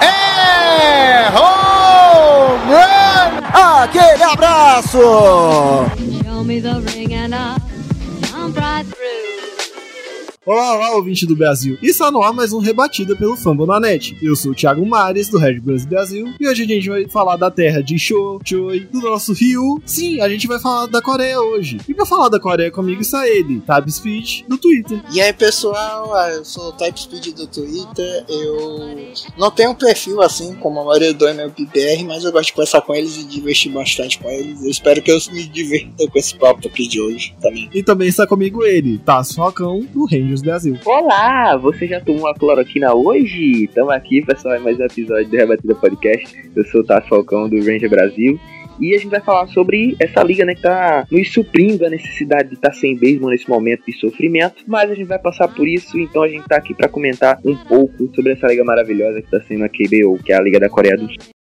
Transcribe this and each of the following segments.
É home run! Aquele abraço! Show me the ring and through. Olá, olá, ouvinte do Brasil. E está no ar mais um Rebatida pelo Fambonanet. Eu sou o Thiago Mares, do Red Bulls Brasil, e hoje a gente vai falar da terra de Show, Choi, do nosso Rio. Sim, a gente vai falar da Coreia hoje. E pra falar da Coreia comigo está ele, Tab Speed, do Twitter. E aí pessoal, ah, eu sou o TypeSpeed do Twitter, eu não tenho um perfil assim como a maioria do MLBR, mas eu gosto de conversar com eles e divertir bastante com eles. Eu espero que eu me divirta com esse papo aqui de hoje também. E também está comigo ele, Tasso Falcão, do Rangers Brasil. Olá, você já tomou uma cloroquina hoje? Estamos aqui, pessoal, em mais um episódio do Rebatida Podcast. Eu sou o Tassi Falcão do Ranger Brasil. E a gente vai falar sobre essa liga, né, que tá nos suprindo a necessidade de estar sem beisebol nesse momento de sofrimento. Mas a gente vai passar por isso, então a gente tá aqui para comentar um pouco sobre essa liga maravilhosa que tá sendo a KBO, que é a Liga da Coreia do Sul.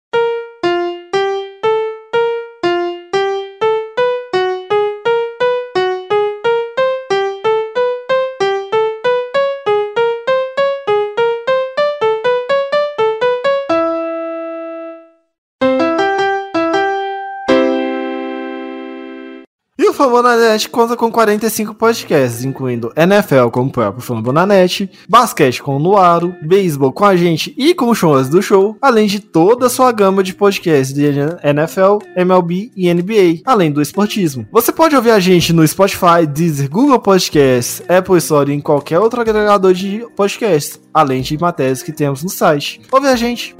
O Fambonanet conta com 45 podcasts, incluindo NFL com o próprio Fambonanet, basquete com o Nuaro, beisebol com a gente e com os shows do show, além de toda a sua gama de podcasts de NFL, MLB e NBA, além do esportismo. Você pode ouvir a gente no Spotify, Deezer, Google Podcasts, Apple Store e em qualquer outro agregador de podcasts, além de matérias que temos no site. Ouve a gente!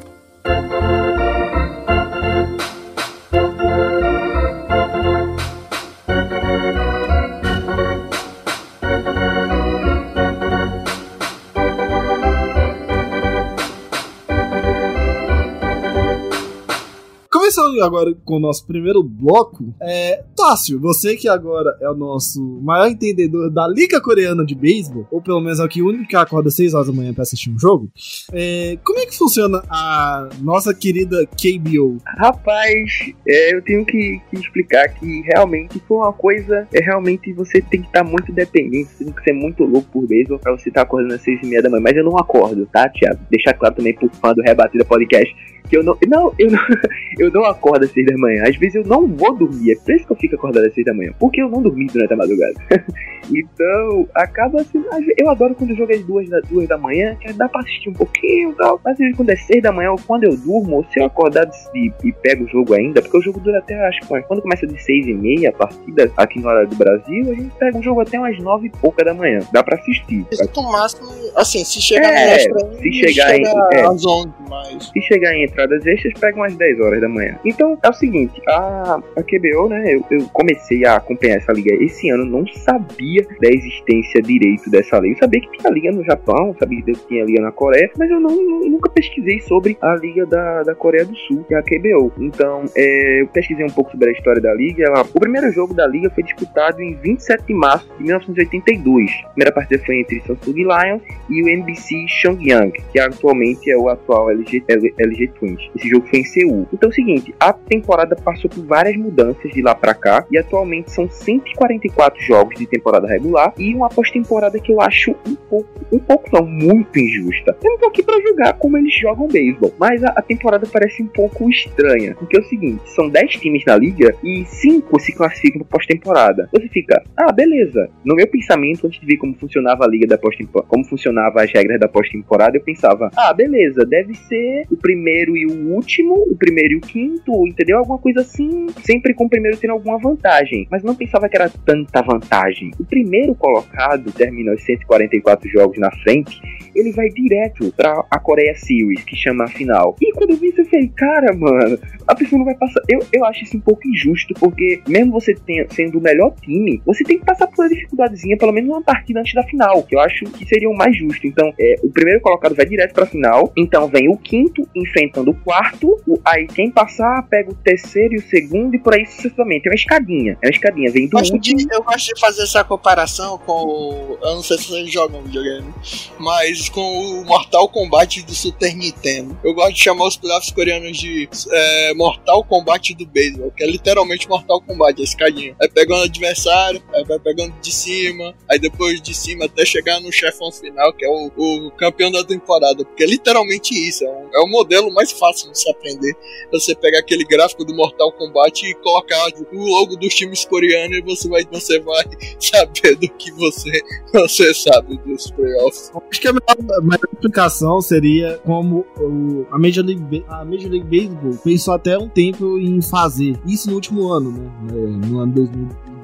Agora com o nosso primeiro bloco, é, Tássio, você que agora é o nosso maior entendedor da Liga Coreana de Beisebol, ou pelo menos aqui o único que acorda às 6 horas da manhã pra assistir um jogo, é, como é que funciona a nossa querida KBO? Rapaz, é, eu tenho que, que explicar que realmente foi uma coisa. É realmente você tem que estar muito dependente, você tem que ser muito louco por beisebol pra você estar acordando às seis e meia da manhã. Mas eu não acordo, tá, Thiago? Deixar claro também pro fã do Rebatida Podcast que eu não. Não, eu não, eu não acordo às seis da manhã. Às vezes eu não vou dormir. É por isso que eu fico acordado às seis da manhã. Porque eu não dormi durante a madrugada. então, acaba assim. às Eu adoro quando o jogo é às duas da, duas da manhã, que dá pra assistir um pouquinho e tal. Mas às vezes quando é seis da manhã, ou quando eu durmo, ou se eu acordar e, e pego o jogo ainda, porque o jogo dura até, acho que quando começa de seis e meia a partida aqui na hora do Brasil, a gente pega um jogo até umas nove e pouca da manhã. Dá pra assistir. No máximo, assim, se chegar É, extra, se chegar chega em- é. às 11, mas... Se chegar em entradas extras, pega umas 10 horas da manhã. Então é o seguinte, a, a QBO, né? Eu, eu comecei a acompanhar essa liga esse ano, não sabia da existência direito dessa liga. Eu sabia que tinha liga no Japão, sabia que tinha liga na Coreia, mas eu não, nu- nunca pesquisei sobre a liga da, da Coreia do Sul, que é a QBO. Então é, eu pesquisei um pouco sobre a história da liga. Ela- o primeiro jogo da liga foi disputado em 27 de março de 1982. A primeira partida foi entre Samsung Lions e o NBC Pyongyang, que atualmente é o atual LG, LG Twins. Esse jogo foi em Seul. Então é o seguinte, a temporada passou por várias mudanças de lá pra cá e atualmente são 144 jogos de temporada regular e uma pós-temporada que eu acho um pouco, um pouco não, muito injusta. Eu não tô aqui pra julgar como eles jogam beisebol, mas a, a temporada parece um pouco estranha, porque é o seguinte, são 10 times na liga e 5 se classificam pra pós-temporada. Você fica, ah, beleza. No meu pensamento, antes de ver como funcionava a liga da pós-temporada, como funcionava as regras da pós-temporada, eu pensava, ah, beleza, deve ser o primeiro e o último, o primeiro e o quinto, entendeu? Alguma coisa assim, sempre com o primeiro tendo alguma vantagem. Mas não pensava que era tanta vantagem. O primeiro colocado termina os 144 jogos na frente, ele vai direto pra a Coreia Series, que chama a final. E quando eu vi isso, eu falei, cara, mano, a pessoa não vai passar. Eu, eu acho isso um pouco injusto, porque mesmo você tenha, sendo o melhor time, você tem que passar por uma dificuldadezinha, pelo menos uma partida antes da final, que eu acho que seria o mais justo. Então, é, o primeiro colocado vai direto pra final, então vem o quinto enfrentando o quarto, o, aí quem passar pega o terceiro e o segundo, e por aí sucessivamente. É uma escadinha, é uma escadinha, vem do Eu gosto, último. de, eu gosto de fazer essa comparação com. o- Eu não sei se vocês jogam videogame, mas com o Mortal Kombat do Super Nintendo. Eu gosto de chamar os playoffs coreanos de é, Mortal Kombat do beisebol, que é literalmente Mortal Kombat, a escadinha. Aí pega um adversário, aí vai pegando de cima, aí depois de cima até chegar no chefão final, que é o, o campeão da temporada. Porque é literalmente isso, é, um- é o modelo mais fácil de se aprender. Você pegar aquele gráfico do Mortal Kombat e colocar o logo dos times coreanos e você vai, você vai saber do que você, você sabe dos playoffs. Acho que a melhor, a melhor explicação seria como o- a, Major League, a Major League Baseball pensou até um tempo em fazer isso no último ano, né? É, No ano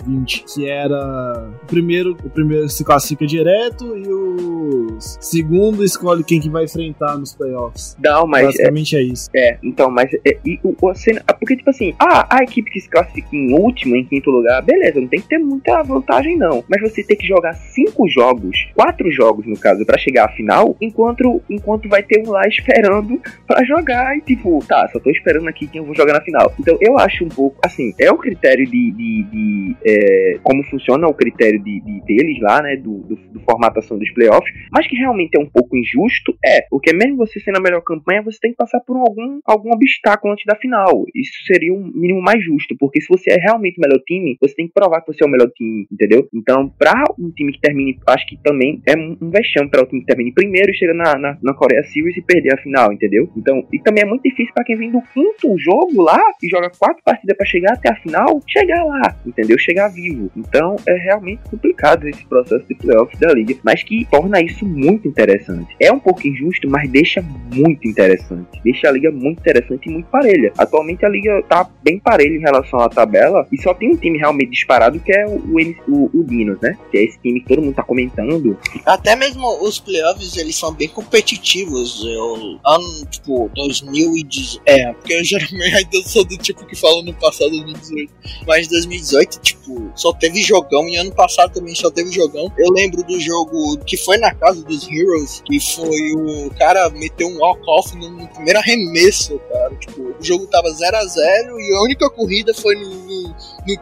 2020, que era o primeiro, o primeiro se classifica direto e o segundo escolhe quem que vai enfrentar nos playoffs. Não, mas é, Basicamente é isso. É, então, mas é, e o, cena- ah, porque tipo assim, ah, a equipe que se classifica em último, em quinto lugar, beleza, não tem que ter muita vantagem não, mas você tem que jogar cinco jogos, quatro jogos no caso, pra chegar à final, enquanto enquanto vai ter um lá esperando pra jogar e tipo, tá, só tô esperando aqui quem eu vou jogar na final. Então eu acho um pouco, assim, é o critério de, de, de, é, como funciona o critério de, de- deles lá, né, do, do, do formatação dos playoffs, mas que realmente é um pouco injusto, é, porque mesmo você sendo a melhor campanha, você tem que passar por algum, algum obstáculo antes da final. Isso seria um mínimo mais justo, porque se você é realmente o melhor time, você tem que provar que você é o melhor time, entendeu? Então, pra um time que termine, acho que também é um, vexame para o time que termine primeiro e chega na, na, na Coreia Series e perder a final, entendeu? Então, e também é muito difícil pra quem vem do quinto jogo lá e joga quatro partidas pra chegar até a final, chegar lá, entendeu? Chegar vivo. Então, é realmente complicado esse processo de playoffs da liga, mas que torna isso muito interessante. É um pouco injusto, mas deixa muito interessante. Deixa a liga muito interessante e muito parelha. Atualmente a liga tá bem parelha em relação à tabela e só tem um time realmente disparado que é o, o, o, Dinos, né? Que é esse time que todo mundo tá comentando. Até mesmo os playoffs, eles são bem competitivos. Eu, ano, tipo, 2018. É, porque eu geralmente ainda sou do tipo que fala no passado 2018. Mas 2018, tipo, só teve jogão. E ano passado também só teve jogão. Eu lembro do jogo que foi na casa dos Heroes. Que foi o cara meteu um walk-off no, primeiro arremesso, cara. Tipo, o jogo tava 0 a 0 e a única corrida foi no, no,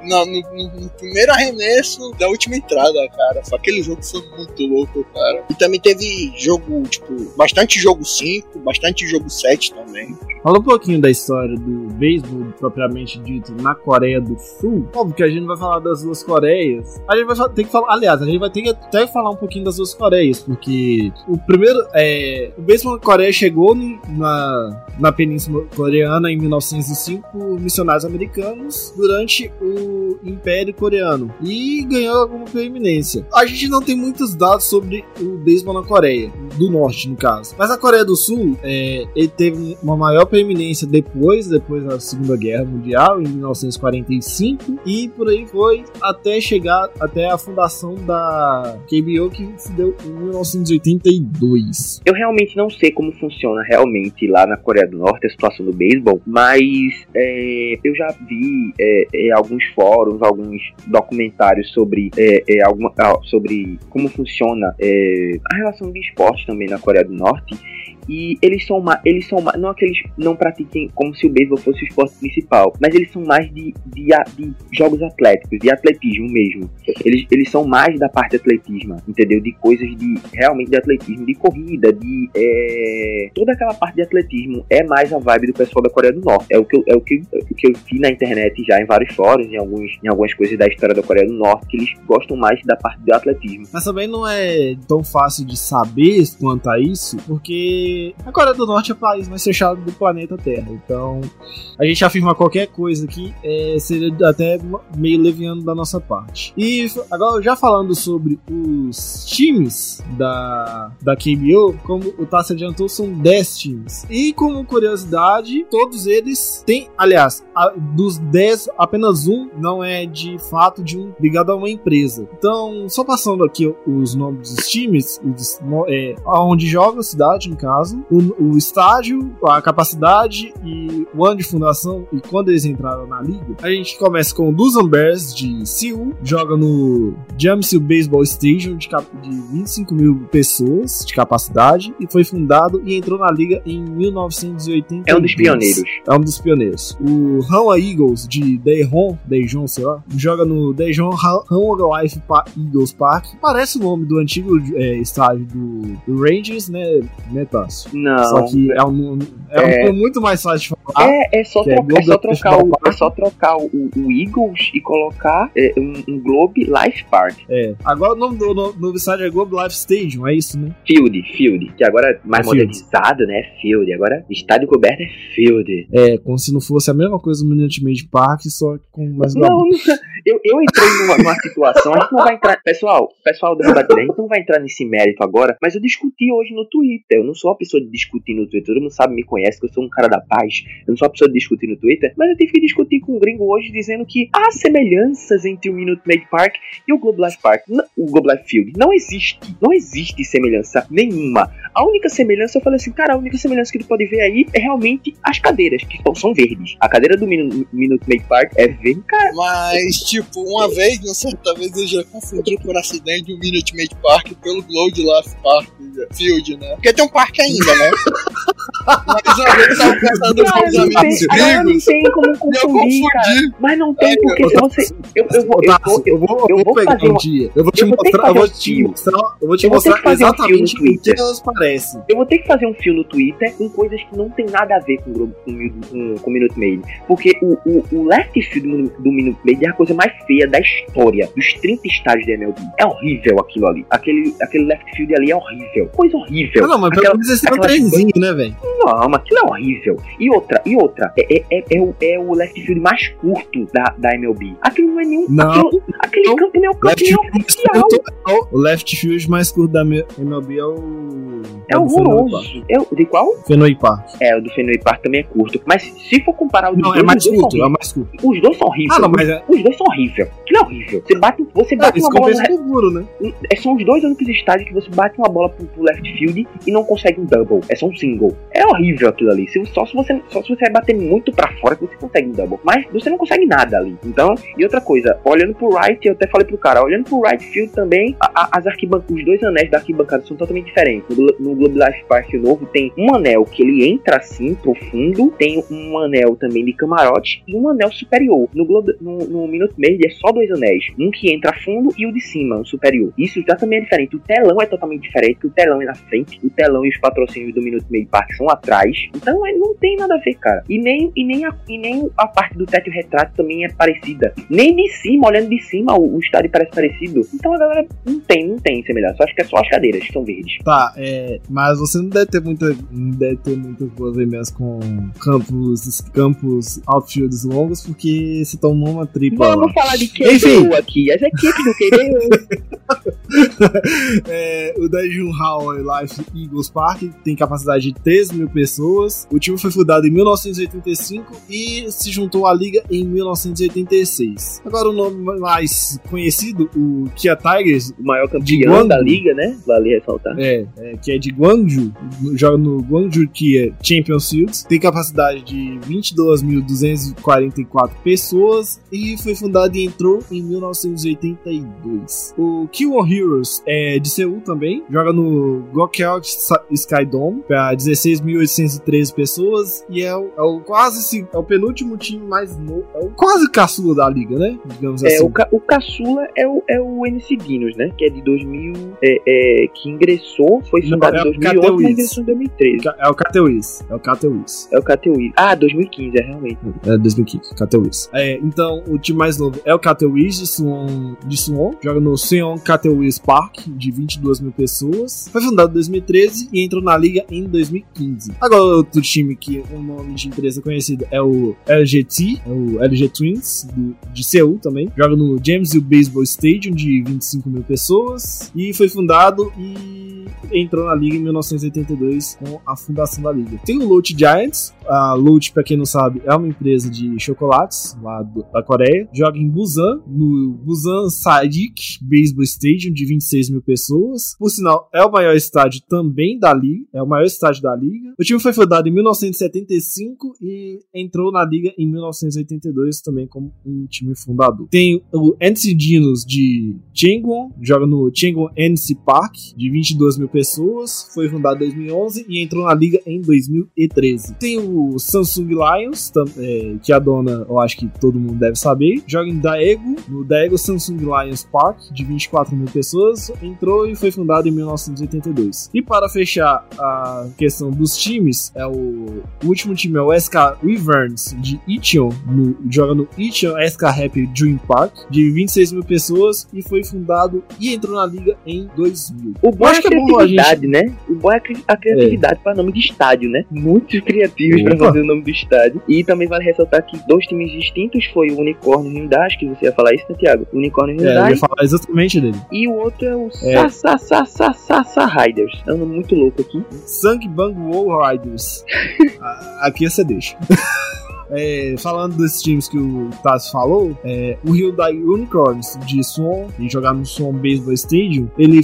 no- no- primeiro arremesso da última entrada, cara. Aquele jogo foi muito louco, cara. E também teve jogo, tipo, bastante jogo 5, bastante jogo 7 também. Fala um pouquinho da história do beisebol propriamente dito na Coreia do Sul. Óbvio que a gente vai falar das duas Coreias. A gente vai ter que falar, aliás, a gente vai ter que até falar um pouquinho das duas Coreias, porque o primeiro, é, o na Coreia chegou na, na Península Coreana em 1905 por missionários americanos durante o Império Coreano e ganhou alguma preeminência. A gente não tem muitos dados sobre o beisebol na Coreia, do Norte no caso, mas a Coreia do Sul é, ele teve uma maior preeminência depois, depois da Segunda Guerra Mundial, em 1945, e por aí foi até chegar até a fundação da KBO que se deu em 1982. Eu realmente não sei como funciona realmente lá na Coreia do Norte a situação do beisebol, mas é, eu já vi é, é, alguns fóruns, alguns documentários sobre, é, é, alguma, ah, sobre como funciona é, a relação de esporte também na Coreia do Norte. E eles são mais, eles são mais, não aqueles não pratiquem como se o beisebol fosse o esporte principal, mas eles são mais de, de, de jogos atléticos, de atletismo mesmo. Eles, eles são mais da parte de atletismo, entendeu? De coisas de realmente de atletismo, de corrida, de é, toda aquela parte de atletismo é mais a vibe do pessoal da Coreia do Norte. É o que eu, é o que, é o que eu vi na internet já em vários fóruns, em alguns, em algumas coisas da história da Coreia do Norte, que eles gostam mais da parte do atletismo. Mas também não é tão fácil de saber quanto a isso, porque a Coreia do Norte é o país mais fechado do planeta Terra. Então, a gente afirma qualquer coisa aqui é, seria até meio leviano da nossa parte. E agora, já falando sobre os times da, da KBO, como o Tassi adiantou, são 10 times. E como curiosidade, todos eles têm, aliás, a- dos 10, apenas um não é de fato de um ligado a uma empresa. Então, só passando aqui os nomes dos times, os, é, aonde joga a cidade, no caso, caso, o, o estágio, a capacidade e o ano de fundação e quando eles entraram na liga. A gente começa com o Luzon Bears de Seul, joga no Jamsil Baseball Stadium de, de 25 mil pessoas de capacidade e foi fundado e entrou na liga em 1980. É um dos pioneiros. É um dos pioneiros. O Hanwha Eagles de Daejeon, Daejeon, sei lá, joga no Daejeon Han- Hanwha Life Pa- Eagles Park. Parece o nome do antigo é, estádio do, do Rangers, né, né Tássio? Não. Só que é um, é um É. nome muito mais fácil de falar. É, é só é trocar, é só trocar, o, é só trocar o, o Eagles e colocar é, um, um Globe Life Park. É. Agora o nome do no- novo estádio é Globe Life Stadium, é isso, né? Field, Field, que agora é mais modernizado, né? Field. Agora, estádio coberto é Field. É, como se não fosse a mesma coisa do Minute Maid Park, só com mais Não, não, eu, eu entrei numa, numa situação, a gente não vai entrar. Pessoal, pessoal da Rebatida, a gente não vai entrar nesse mérito agora, mas eu discuti hoje no Twitter. Eu não sou uma pessoa de discutir no Twitter, todo mundo sabe, me conhece, que eu sou um cara da paz. Eu não sou uma pessoa de discutir no Twitter, mas eu tive que discutir com um gringo hoje dizendo que há semelhanças entre o Minute Maid Park e o Globe Life Park. O Globe Life Field. Não existe. Não existe semelhança nenhuma. A única semelhança, eu falei assim, cara, a única semelhança que tu pode ver aí é realmente as cadeiras, que são- verdes. A cadeira do Minu- Minute Maid Park é verde, cara. Mas, tipo, uma vez, uma certa vez, eu já confundi por acidente o Minute Maid Park pelo Globe Life Park Field, né? Porque tem um parque ainda, né? Mas uma vez eu tava conversando com os não amigos tem, agora não gringos tem como e eu confundir, cara. Mas não tem, porque se você. Eu, eu, vou, eu, vou, eu, vou, eu vou pegar fazer um dia. Eu vou te mostrar, eu vou um te mostrar, eu vou te mostrar um exatamente o que Twitter. elas parecem. Eu vou ter que fazer um fio no Twitter com coisas que não tem nada a ver com, o Globo- com, o- com, com o Minute Maid. Porque o, o, o left field do, do Minute Maid é a coisa mais feia da história. Dos 30 estádios da MLB. É horrível aquilo ali. Aquele, aquele left field ali é horrível. Coisa horrível. Não, mas pelo menos esse é um trenzinho, né, velho? Não, mas aquilo é horrível. E outra, e outra, é, é, é, é o, é o left field mais curto da, da MLB. Aquilo não é nenhum. Não. aquilo- aquele Não. campo nem é o campo Left é oficial. curto, o left field mais curto da MLB é o. É do horroroso. É, o- de qual? Fenway Park. É, o do Fenway Park também é curto. Mas se for comparar o dos Não, dois, é mais curto, é mais curto. Os dois são horríveis. Ah, não, mas é. Os dois são horríveis. Aquilo é horrível. Você bate, você É, bate isso uma bola no compensa seguro, né? É, são os dois únicos estádios que você bate uma bola pro, pro left field e não consegue um double. É só um single. É horrível aquilo ali. Se- só, se você, só se você bater muito pra fora que você consegue um double. Mas você não consegue nada ali. Então, e outra coisa, olhando pro right, eu até falei pro cara, olhando pro right field também, a- a- as arquibancadas, os dois anéis da arquibancada são totalmente diferentes. No, no Globe Life Park novo tem um anel que ele entra assim, profundo, tem um anel também de camarote e um anel superior. No, Globe, no, no Minute Maid é só dois anéis. Um que entra fundo e o de cima, o superior. Isso já também é diferente. O telão é totalmente diferente, o telão é na frente, o telão e os patrocínios do Minute Maid Park são atrás. Então é, não tem nada a ver, cara. E nem, e nem, a, e nem a parte do teto retrato também é parecida. Nem de cima, olhando de cima, o, o estádio parece parecido. Então a galera não tem, não tem semelhança. Eu acho que é só as cadeiras que são verdes. Tá, é. Mas você não deve ter muita. Não deve ter muitas boas lembranças com campos, campos outfields longos, porque você tomou uma tripla lá. Vamos falar de. QBU aqui. As equipes do QBU. É, o Daejeon Hall Life Eagles Park tem capacidade de 3 mil pessoas. O time foi fundado em 1985 e se juntou à liga em 1986. Agora o nome mais conhecido, o Kia Tigers, o maior campeão Guangzhou. da liga, né? Vale ressaltar. é, é, que é de Guangzhou, joga no Guangzhou Kia Champions Fields, tem capacidade de 22.244 pessoas e foi fundado e entrou em 1982. O Kiwon Heroes é de Seul também, joga no Gokyeok Sa- Sky Dome para 16.813 pessoas e é o, é o quase se- é o penúltimo time mais novo, é o quase caçula da liga, né? Digamos É, assim. o, ca o caçula é o, é o NC Dinos, né? Que é de 2000, é, é, que ingressou, foi fundado é em 2011, Cateuís. mas ingressou em 2013. É o Cateuís, é o Cateuís. É o KTUI. Ah, 2015, é realmente. É 2015, Cateuís. É, então, o time mais novo é o Cateuís de Suwon, de Suwon. Joga no Seon Cateuís Park, de 22 mil pessoas. Foi fundado em 2013 e entrou na liga em 2015. Agora, outro time que o nome de empresa conhecido é o LGT, é o LG Twins, do- de Seul também. Joga no James Hill Baseball Stadium, de 25 mil pessoas. E foi fundado e entrou na liga em 1982 com a fundação da liga. Tem o Lotte Giants. A Lotte, pra quem não sabe, é uma empresa de chocolates lá do- da Coreia. Joga em Busan, no Busan Sadik Baseball Stadium, de 26 mil pessoas. Por sinal, é o maior estádio também da liga. É o maior estádio da liga. O time foi fundado em 1975 e entrou na liga em 1982 também como um time fundador. Tem o NC Dinos de Changwon, joga no Changwon NC Park, de 22 mil pessoas. Foi fundado em 2011 e entrou na liga em 2013. Tem o Samsung Lions, é, que a dona, eu acho que todo mundo deve saber. Joga em Daegu, no Daegu Samsung Lions Park, de 24 mil pessoas. Entrou e foi fundado em 1982. E para fechar a questão dos times, é o, o último time é o SK Wyverns de Icheon, no- joga no Icheon SK Happy Dream Park, de 26 mil pessoas e foi fundado e entrou na liga em 2000. O bom é a é bom a criatividade, né? O bom é a cri- a criatividade para nome de estádio, né? Muitos criativos para fazer o nome do estádio. E também vale ressaltar que dois times distintos foi o Unicórnio Hyundai, acho que você ia falar isso, né, Thiago? O Unicórnio É, eu Hyundai ia falar exatamente dele. e o outro é o É. Sa Sa Sa Sa Sa Riders. Nome muito louco aqui. Sang Bang Riders. Aqui você deixa. É, falando desses times que o Tassi falou, é, o Hyundai Unicorns de Swan, e jogar no Swan Baseball Stadium, ele,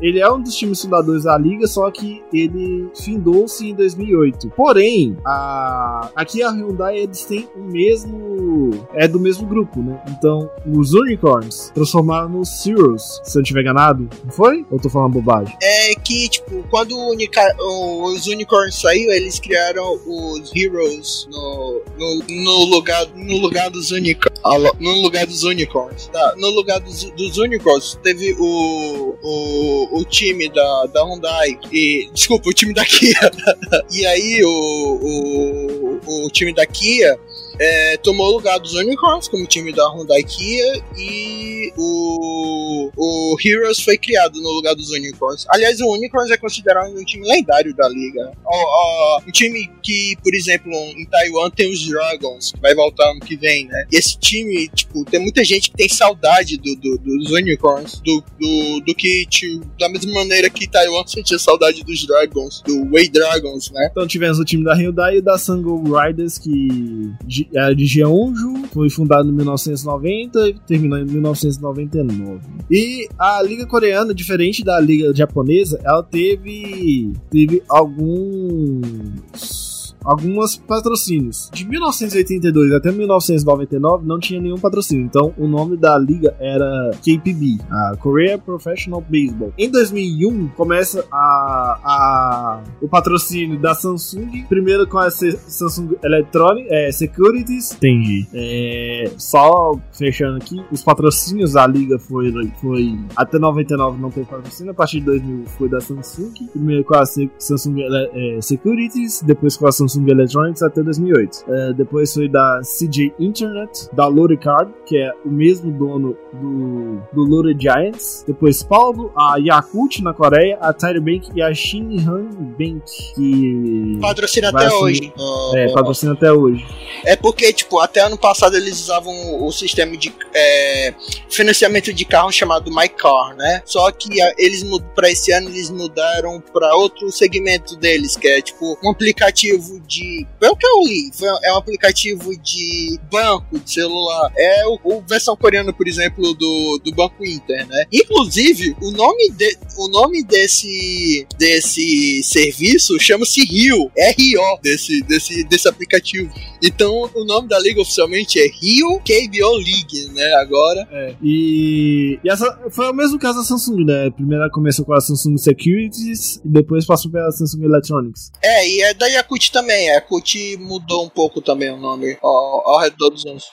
ele é um dos times fundadores da liga, só que ele findou-se em 2008. Porém, a, aqui a Hyundai eles têm o mesmo. É do mesmo grupo, né? Então, os Unicorns transformaram nos Zeros, se eu não tiver enganado. Não foi? Ou tô falando bobagem? É que, tipo, quando Unica- os Unicorns saiu, eles criaram os Heroes no, no, no lugar, no lugar dos Unicorns. No lugar dos Unicorns. Tá, no lugar dos, dos Unicorns, teve o, o, o time da, da Hyundai. E, desculpa, o time da Kia. e aí o, o, o time da Kia é, tomou o lugar dos Unicorns como time da Hyundai Kia e o, o Heroes foi criado no lugar dos Unicorns. Aliás, o Unicorns é considerado um time lendário da liga. Ó, ó, um time que, por exemplo, em Taiwan tem os Dragons, que vai voltar ano que vem, né? E esse time, tipo, tem muita gente que tem saudade do, do- dos Unicorns, do, do, do que, tipo, da mesma maneira que Taiwan sentia saudade dos Dragons, do Way Dragons, né? Então tivemos o time da Hyundai e da Sango Riders, que era de Jeonju, foi fundado em 1990 e terminou em 1999. E a liga coreana, diferente da liga japonesa, ela teve teve alguns alguns patrocínios. De 1982 até 1999 não tinha nenhum patrocínio. Então o nome da liga era KPB, a Korea Professional Baseball. Em 2001 começa a, a o patrocínio da Samsung, primeiro com a Samsung Electronic é, Securities. Entendi. É, só fechando aqui, os patrocínios da liga foi, foi até 99 não teve patrocínio, a partir de 2000 foi da Samsung, primeiro com a Samsung Ele- é, Securities, depois com a Samsung Electronics até 2008. É, depois foi da CJ Internet, da Lore Card, que é o mesmo dono do, do Giants. Depois Paulo, a Yakult na Coreia, a Tiger Bank e a Shinhan Bank, que Patrocina até assumir- hoje. É, patrocina até hoje. É porque, tipo, até ano passado eles usavam o sistema de é, financiamento de carro chamado My Car, né? Só que a- eles para esse ano eles mudaram para outro segmento deles, que é tipo um aplicativo de, pelo que eu li, foi- é um aplicativo de banco de celular. É o, o versão coreana, por exemplo, do, do Banco Inter, né? Inclusive, o nome de, o nome desse desse serviço chama-se Rio, R-O desse desse desse aplicativo. Então, o nome da liga oficialmente é Rio KBO League, né? Agora. É. E, e essa foi o mesmo caso da Samsung, né? Primeiro começou com a Samsung Securities e depois passou pela Samsung Electronics. É, e é da Yakut também. A Yakut mudou um pouco também o nome ao, ao redor dos anos.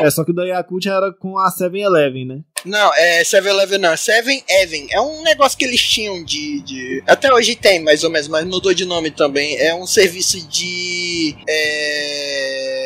É, só que o da Yakult era com a 7-Eleven, né? Não, é 7-Eleven não, 7-Even. É um negócio que eles tinham de, de. Até hoje tem, mais ou menos, mas mudou de nome também. É um serviço de. É,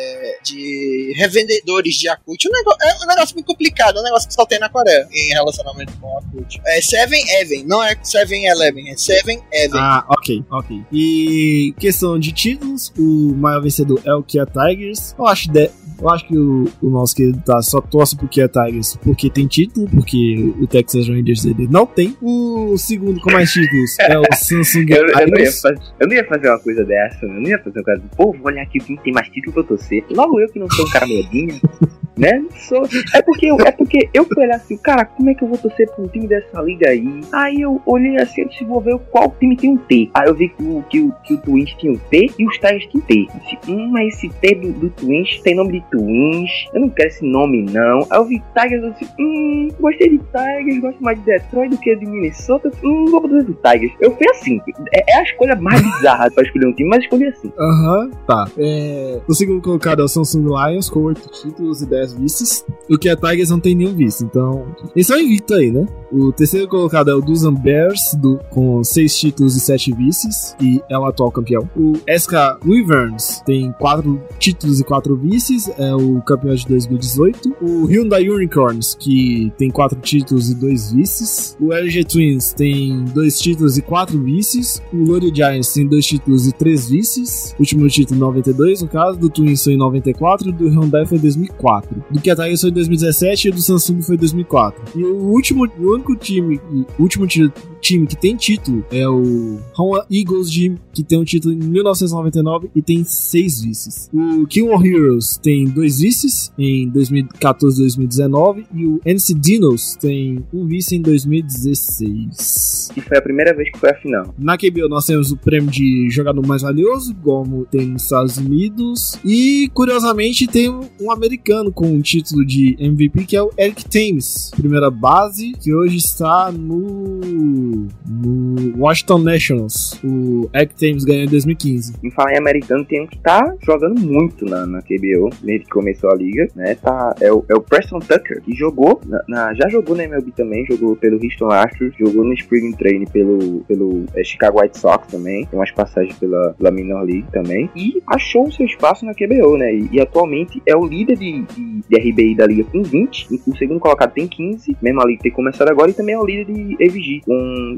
de revendedores de Yakut. Um negócio, é um negócio bem complicado, é um negócio que só tem na Coreia em relacionamento com Yakut. É 7-Even, não é 7-Eleven, é 7-Even. Ah, ok, ok. E questão de títulos, o maior vencedor é o Kia Tigers. Eu acho, de- Eu acho que o, o nosso querido tá só torce porque é Tigers porque tem título, porque o Texas Rangers dele não tem. O segundo com mais títulos é o Samsung Eu, eu, não ia fazer, eu não ia fazer uma coisa dessa, eu não ia fazer uma coisa. Pô, vou olhar aqui quem tem mais título pra eu torcer. Logo eu que não sou um cara medinho, né? Sou. É porque, eu, é porque eu olhar assim, cara, como é que eu vou torcer pra um time dessa liga aí? Aí eu olhei assim, eu disse, vou ver qual time tem um T. Aí eu vi que o, que o, que o Twins tinha um T e os Tigers tinham T. Eu disse, hum, mas esse T do, do Twins tem nome de Twins. Eu não quero esse nome, não. Aí eu vi Tigers, eu disse, hum, gostei de Tigers, gosto mais de Detroit do que de Minnesota. Hum, vou fazer do Tigers. Eu fui assim. É, é a escolha mais bizarra pra escolher um time, mas escolhi assim. Aham, tá. É, o segundo colocado é o Samsung Lions, com 8 títulos e 10 vices. O que é Tigers não tem nenhum vice, então. Eles são invictos aí, né? O terceiro colocado é o Duzan Bears, do, com 6 títulos e 7 vices, e é o atual campeão. O SK Wyverns tem 4 títulos e 4 vices, é o campeão de 2018. O Hyundai Unicorns, que tem 4 títulos e 2 vices. O LG Twins tem 2 títulos e 4 vices. O Lore Giants tem 2 títulos e 3 vices. Último título em 92, no caso. Do Twins foi em 94 e do Hyundai foi em 2004. Do Tigers foi em 2017 e do Samsung foi em 2004. E o último, o único time, o último ti- time que tem título é o Honda Eagles Gym, que tem um título em 1999 e tem 6 vices. O Killmore Heroes tem 2 vices em 2014 e 2019 e o NC Dinos tem um vice em 2016. E foi a primeira vez que foi a final. Na KBO nós temos o prêmio de jogador mais valioso, como tem nos Estados Unidos. E, curiosamente, tem um, americano com um título de MVP, que é o Eric Thames. Primeira base, que hoje está no, no Washington Nationals. O Eric Thames ganhou em 2015. Em falar em americano, tem um que tá jogando muito na, na QBO, desde que começou a liga, né? Tá, é, o, é o Preston Tucker, que jogou, na, na- já jogou na MLB também, jogou pelo Houston Astros, jogou no Spring Training pelo, pelo é, Chicago White Sox também, tem umas passagens pela, pela Minor League também, e achou o seu espaço na QBO, né? E, e atualmente é o líder de, de, de RBI da liga com 20, e o segundo colocado tem 15, mesmo a liga ter começado agora, e também é o líder de EVG com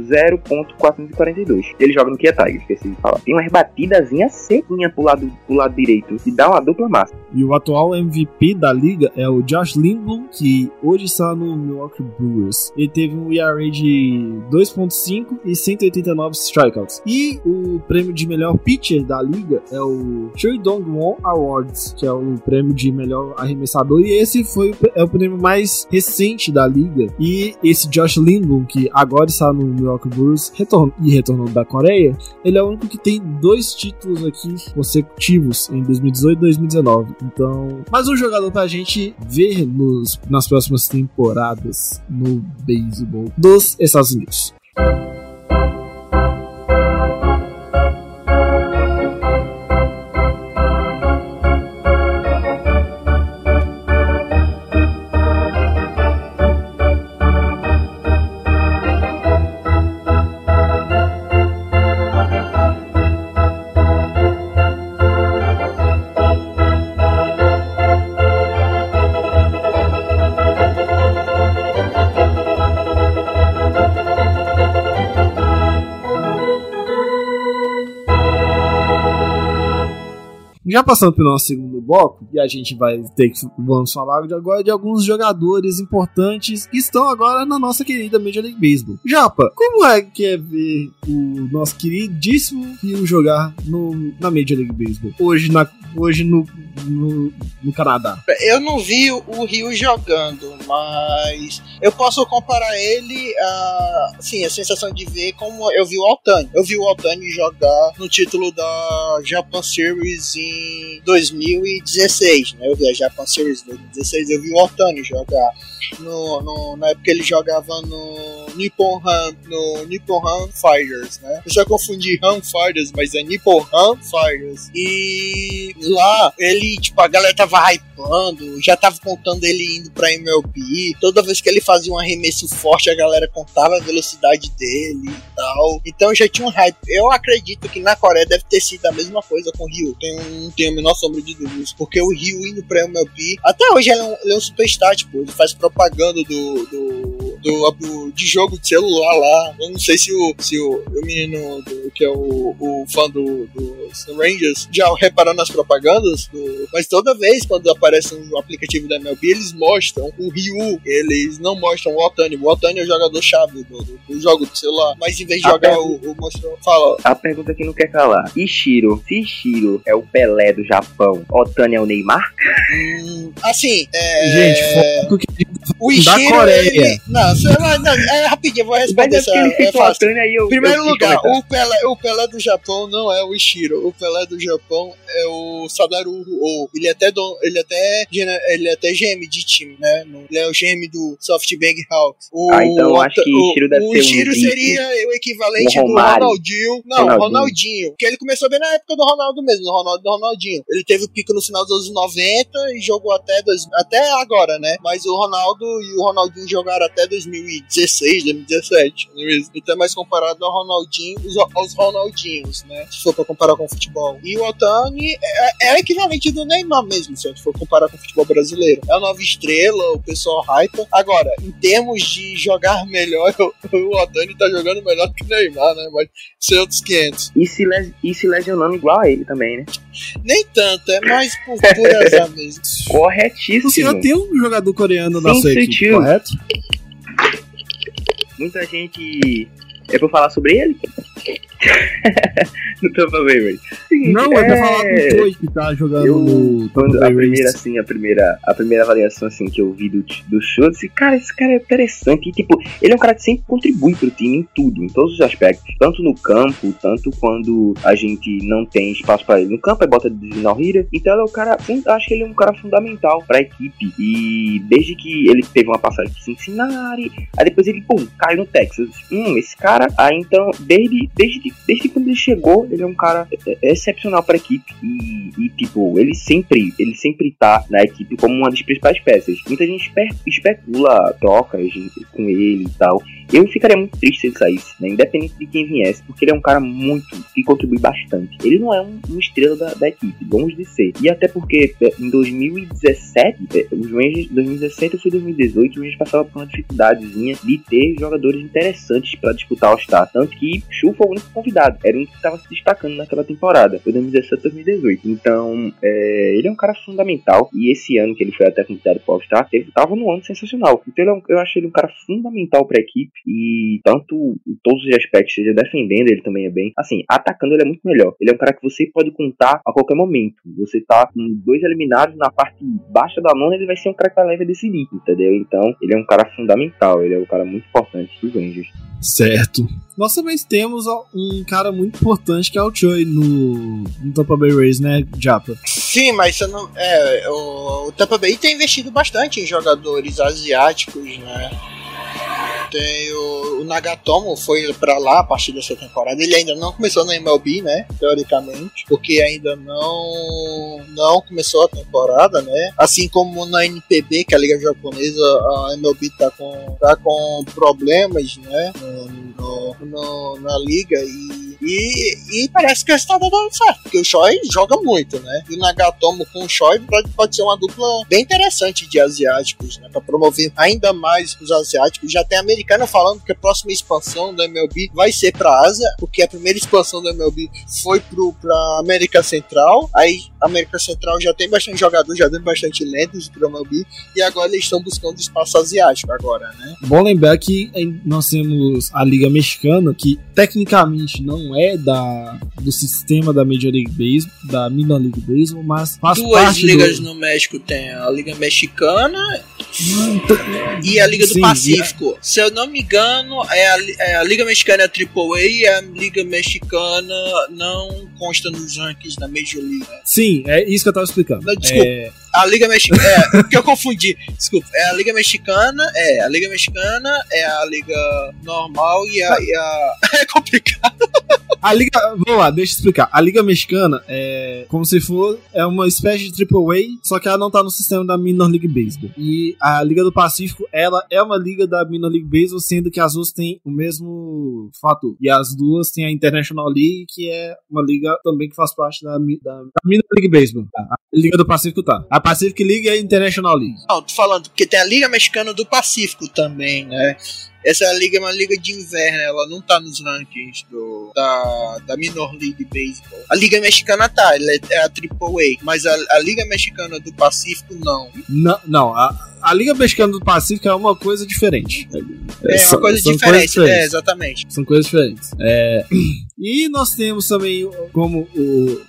0.442. Ele joga no Kia Tigers, esqueci de falar. Tem umas batidazinhas sequinha pro lado, pro lado direito, e dá uma dupla massa. E o atual MVP da liga é o Josh Lindblom, que hoje está no Milwaukee Brewers. Ele teve um ERA de 2.5 e 189 strikeouts. E o prêmio de melhor pitcher da liga é o Choi Dong-won Awards, que é o prêmio de melhor arremessador. E esse foi o- é o prêmio mais recente da liga. E esse Josh Lindblom, que agora está no Milwaukee Brewers retorn e retornou da Coreia, ele é o único que tem dois títulos aqui consecutivos em 2018 e 2019. Então, mais um jogador pra gente ver nos, nas próximas temporadas no beisebol dos Estados Unidos. Já passando pelo nosso segundo bloco, e a gente vai ter que vamos falar de agora de alguns jogadores importantes que estão agora na nossa querida Major League Baseball. Japa, como é que é ver o nosso queridíssimo Rio jogar no, na Major League Baseball? Hoje, na, hoje no, no, no Canadá. Eu não vi o Rio jogando, mas eu posso comparar ele a, assim, a sensação de ver como eu vi o Altani. Eu vi o Altani jogar no título da Japan Series em 2016, né? Eu vi a Japan Series em 2016, eu vi o Altani jogar. No, no- na época ele jogava no Nippon Han, no Nippon Han Fighters, né? Eu já confundi Han Fighters, mas é Nippon Han Fighters. E lá ele, tipo, a galera tava hypando, já tava contando ele indo pra MLB. Toda vez que ele fazia um arremesso forte, a galera contava a velocidade dele e tal. Então já tinha um hype. Eu acredito que na Coreia deve ter sido a mesma coisa com o Ryu. Tenho, não tenho a menor sombra de dúvidas. Porque o Ryu indo pra MLB, até hoje ele é um, ele é um superstar, tipo, ele faz propaganda do, do, do, do- de jogo de celular lá. Eu não sei se o, se o, o menino do- que é o, o fã do, do Rangers já reparou nas propagandas, do- mas toda vez quando aparece um aplicativo da MLB, eles mostram o Ryu, eles não mostram o Otani. O Otani é o jogador-chave do, do, do jogo de celular, mas em vez de Ah, jogar o, o mostrou, fala, A pergunta que não quer calar. Ishiro, se Ishiro é o Pelé do Japão, Otani é o Neymar? hum, assim, é, Gente, o da Ishiro, Coreia. ele- não, você vai- não, é rapidinho, eu vou Mas responder é essa, é fácil. Aí eu. Primeiro eu lugar, o Pelé, o Pelé do Japão não é o Ishiro. O Pelé do Japão é o Sadaru ou Ele é até don, ele é até ele até GM de time, né? Ele é o GM do SoftBank Hawks. O, Ah, então eu acho que o- Ishiro deve o ser um Ishiro Zico. seria o equivalente Um do. Ronaldinho. Não, Ronaldinho. Ronaldinho. Porque ele começou bem na época do Ronaldo mesmo, do Ronaldo do Ronaldinho. Ele teve o pico no final dos anos 90 e jogou até dois, até agora, né? Mas o Ronaldo e o Ronaldinho jogaram até 2016, 2017. não é mesmo? Então é mais comparado ao Ronaldinho, os- aos Ronaldinhos, né? Se for pra comparar com o futebol. E o Otani é, é o equivalente do Neymar mesmo, se a gente for comparar com o futebol brasileiro. É a nova estrela, o pessoal hypa. Agora, em termos de jogar melhor, o, o Otani tá jogando melhor que o Neymar, né? Mas sem outros 500. E se, les- e se lesionando igual a ele também, né? Nem tanto, é mais por, por azar mesmo. Corretíssimo. O senhor tem um jogador coreano na sua equipe, correto? Muita gente. É pra falar sobre ele? não tô falando, velho. Seguinte, Não, é pra falar com o Choi que tá jogando Eu, no quando Tampa a Bay primeira, Rays. assim, a primeira, a primeira avaliação, assim, que eu vi do, do show, eu disse, cara, esse cara é interessante. E, tipo, ele é um cara que sempre contribui pro time em tudo, em todos os aspectos. Tanto no campo, tanto quando a gente não tem espaço pra ele no campo, aí bota de Hira. Então ele é o cara, eu acho que ele é um cara fundamental pra equipe. E desde que ele teve uma passagem pro Cincinnati, aí depois ele, pum, caiu no Texas. Hum, esse cara, aí então, desde, desde, desde quando ele chegou, ele é um cara é- é excepcional pra equipe. E, e, tipo, ele sempre, ele sempre tá na equipe como uma das principais peças. Muita gente espe- especula trocas com ele e tal. Eu ficaria muito triste se ele saísse, né? Independente de quem viesse, porque ele é um cara muito que contribui bastante. Ele não é um, uma estrela da, da equipe, longe de ser. E até porque é, em 2017, é, os Rangers, 2017 ou foi 2018, os Rangers passavam por uma dificuldadezinha de ter jogadores interessantes pra disputar o Star. Tanto que Chu foi o único convidado, era único que estava se destacando naquela temporada. Foi 2017 2018. Então, é, ele é um cara fundamental. E esse ano que ele foi até convidado para o All-Star, ele tava num ano sensacional. Então, é um- eu acho ele um cara fundamental para a equipe. E tanto em todos os aspectos, seja defendendo, ele também é bem. Assim, atacando, ele é muito melhor. Ele é um cara que você pode contar a qualquer momento. Você tá com dois eliminados na parte baixa da nona, ele vai ser um cara que vai levar decidir, entendeu? Então, ele é um cara fundamental. Ele é um cara muito importante dos Rangers. Certo. Nós também temos um cara muito importante que é o Choi no, no Tampa Bay Rays, né, Japa? Sim, mas você não. É, o, o Tampa Bay tem investido bastante em jogadores asiáticos, né? Tem o, o Nagatomo foi pra lá a partir dessa temporada. Ele ainda não começou na MLB, né? Teoricamente, porque ainda não não começou a temporada, né? Assim como na NPB, que é a liga japonesa, a MLB tá com tá com problemas, né? No, no- no- na liga e e, e parece que está dando certo, porque o Choi joga muito, né? E o Nagatomo com o Choi pode, pode ser uma dupla bem interessante de asiáticos, né? Pra promover ainda mais os asiáticos. Já tem americano falando que a próxima expansão da MLB vai ser pra Ásia, porque a primeira expansão da MLB foi pro, pra América Central. Aí a América Central já tem bastante jogador, já tem bastante lentos pro MLB, e agora eles estão buscando espaço asiático agora, né? Bom lembrar que nós temos a Liga Mexicana, que tecnicamente não é da, do sistema da Major League Baseball, da Minor League Baseball, mas faz Duas parte ligas do... no México tem a Liga Mexicana e a Liga do Sim, Pacífico. Se eu não me engano, é a, é a Liga Mexicana é a AAA e a Liga Mexicana não consta nos rankings da Major League. Sim, é isso que eu tava explicando. Não, desculpa. É, A Liga Mexicana. É, que eu confundi. Desculpa. É a Liga Mexicana. É, a Liga Mexicana é a Liga normal e a. e a- é complicado. A Liga. Vamos lá, deixa eu explicar. A Liga Mexicana é como se for. É uma espécie de Triple A, só que ela não tá no sistema da Minor League Baseball. E a Liga do Pacífico, ela é uma liga da Minor League Baseball, sendo que as duas têm o mesmo fator. E as duas têm a International League, que é uma liga também que faz parte da, da, da Minor League Baseball. A Liga do Pacífico tá. A Pacific League e a International League. Não, tô falando porque tem a Liga Mexicana do Pacífico também, né? Essa liga é uma liga de inverno, ela não tá nos rankings do, da, da Minor League Baseball. A Liga Mexicana tá, ela é, é a AAA, mas a, a Liga Mexicana do Pacífico não. Não, não a, a Liga Mexicana do Pacífico é uma coisa diferente. É São- uma coisa diferente, é, exatamente. São coisas diferentes. É, E nós temos também como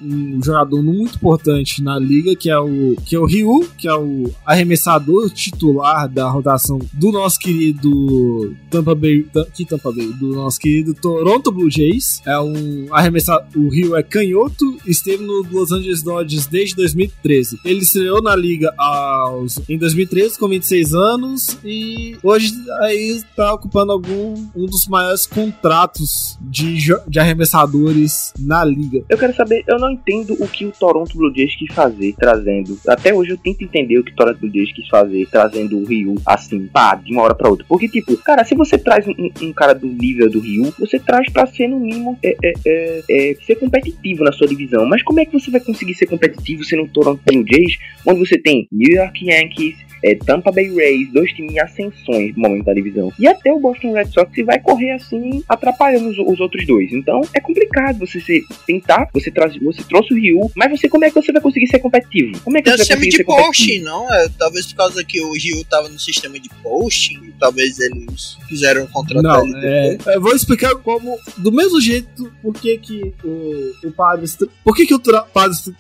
um jogador muito importante na liga, que é o que é o Ryu, que é o arremessador titular da rotação do nosso querido Tampa Bay, que Tampa Bay, do nosso querido Toronto Blue Jays. É um arremessador, o Ryu é canhoto, esteve no Los Angeles Dodgers desde 2013. Ele estreou na liga aos em 2013 com 26 anos e hoje aí tá ocupando algum um dos maiores contratos de, de arremessadores na liga. Eu quero saber, eu não entendo o que o Toronto Blue Jays quis fazer, trazendo. Até hoje eu tento entender o que o Toronto Blue Jays quis fazer, trazendo o Ryu assim, pá, de uma hora pra outra. Porque, tipo, cara, se você traz um, um cara do nível do Ryu, você traz pra ser, no mínimo, é, é, é, é, ser competitivo na sua divisão. Mas como é que você vai conseguir ser competitivo sendo o Toronto Blue Jays, onde você tem New York Yankees, é, Tampa Bay Rays, dois times em ascensões no momento da divisão. E até o Boston Red Sox vai correr assim, atrapalhando os, os outros dois. Então é complicado você se, tentar, você, traz, você trouxe o Ryu, mas você como é que você vai conseguir ser competitivo? Como é que o você vai conseguir de ser competitivo? posting, não? É, talvez por causa que o Ryu tava no sistema de posting, talvez eles quiseram contratar Não, ele é, eu vou explicar como, do mesmo jeito, por que que o, o Padres, por que que o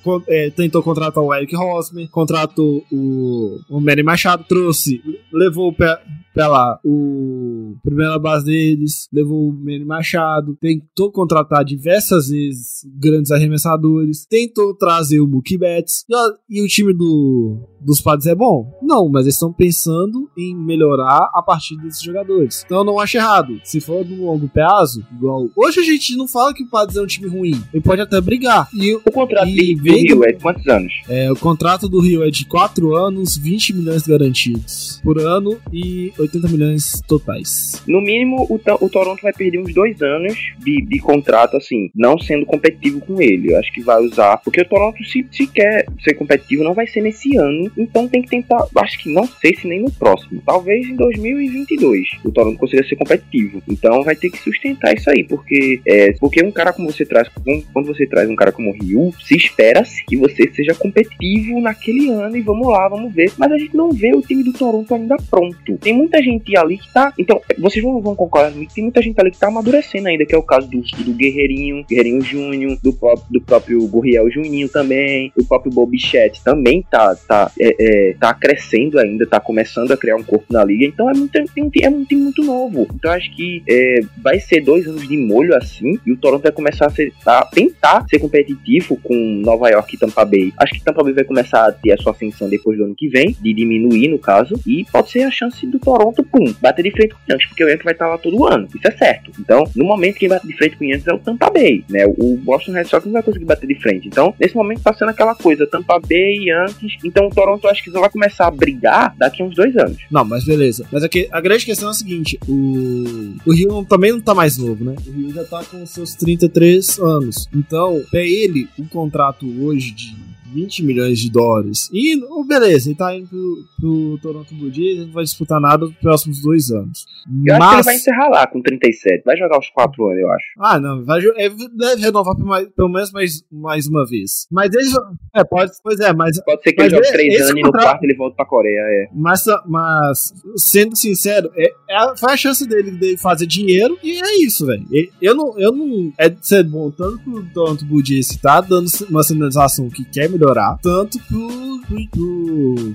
co- é, tentou contratar o Eric Rosmer, contratou o, o Manny Machado, trouxe, levou pra, pra lá o primeira base deles, levou o Manny Machado, tentou contratar diversas vezes grandes arremessadores, tentou trazer o Mookie Betts, e, e o time do, dos Padres é bom? Não, mas eles estão pensando em melhorar a partir desses jogadores. Então eu não acho errado. Se for no longo prazo, igual. Hoje a gente não fala que o Padres é um time ruim. Ele pode até brigar. E o- contrato E do do- é de quantos anos? é, o contrato do Rio é de 4 anos, 20 milhões garantidos por ano e 80 milhões totais. No mínimo, o, o Toronto vai perder uns dois anos de, de contrato, assim, não sendo competitivo com ele. Eu acho que vai usar. Porque o Toronto, se, se quer ser competitivo, não vai ser nesse ano. Então tem que tentar. Acho que não sei se nem no próximo. Talvez em 2022 o Toronto consiga ser competitivo. Então vai ter que sustentar isso aí. Porque, é, porque um cara como você traz. quando você traz um cara como o Ryu, se espera-se que você seja competitivo naquele ano. E vamos lá, vamos ver. Mas a gente não vê o time do Toronto ainda pronto. Tem muita gente ali que tá. Então, vocês vão, vão concordar comigo tem muita gente ali que tá amadurecendo ainda, que é o caso do, do Guerreirinho, Guerreirinho Júnior, do, do próprio Gurriel Juninho também, o próprio Bobichette também tá, tá, é, é, tá crescendo ainda, tá começando a criar um corpo na liga. Então é, muito, tem é um time muito novo. Então acho que é, vai ser dois anos de molho assim, e o Toronto vai começar a, ser, a tentar ser competitivo com Nova York e Tampa Bay. Acho que Tampa Bay vai começar a ter a sua ascensão depois do ano que vem, de diminuir no caso, e pode ser a chance do Toronto, pum, bater de frente com o Yankees, porque o Yankees vai estar lá todo ano, isso é certo. Então, no momento quem bate de frente com o Yankees é o Tampa Bay, né? O Boston Red Sox não vai conseguir bater de frente. Então, nesse momento tá sendo aquela coisa, Tampa Bay, Yankees, então o Toronto acho que só vai começar a brigar daqui a uns dois anos. Não, mas beleza. Mas aqui, a grande questão é a seguinte: o, o Rio também não tá mais novo, né? O Rio já tá com seus 33 anos. Então, pra ele, um contrato hoje de 20 milhões de dólares. E, oh, beleza, ele tá indo pro, pro Toronto Blue Jays, ele não vai disputar nada nos próximos dois anos. Eu acho que ele Mas. vai encerrar lá com 37, vai jogar os quatro anos, eu acho. Ah, não, vai, é, deve renovar mais- pelo menos mais, mais uma vez. Mas ele. É, pode. Pois é, mas Pode ser que Mas ele jogue e- três esse anos e no quarto ele volta pra Coreia, é. Mas, mas sendo sincero, é, é a- foi a chance dele de fazer dinheiro e é isso, velho. Eu não, eu não. É de ser bom tanto pro Toronto Blue Jays que tá dando uma sinalização que quer melhorar, tanto pro pro, pro-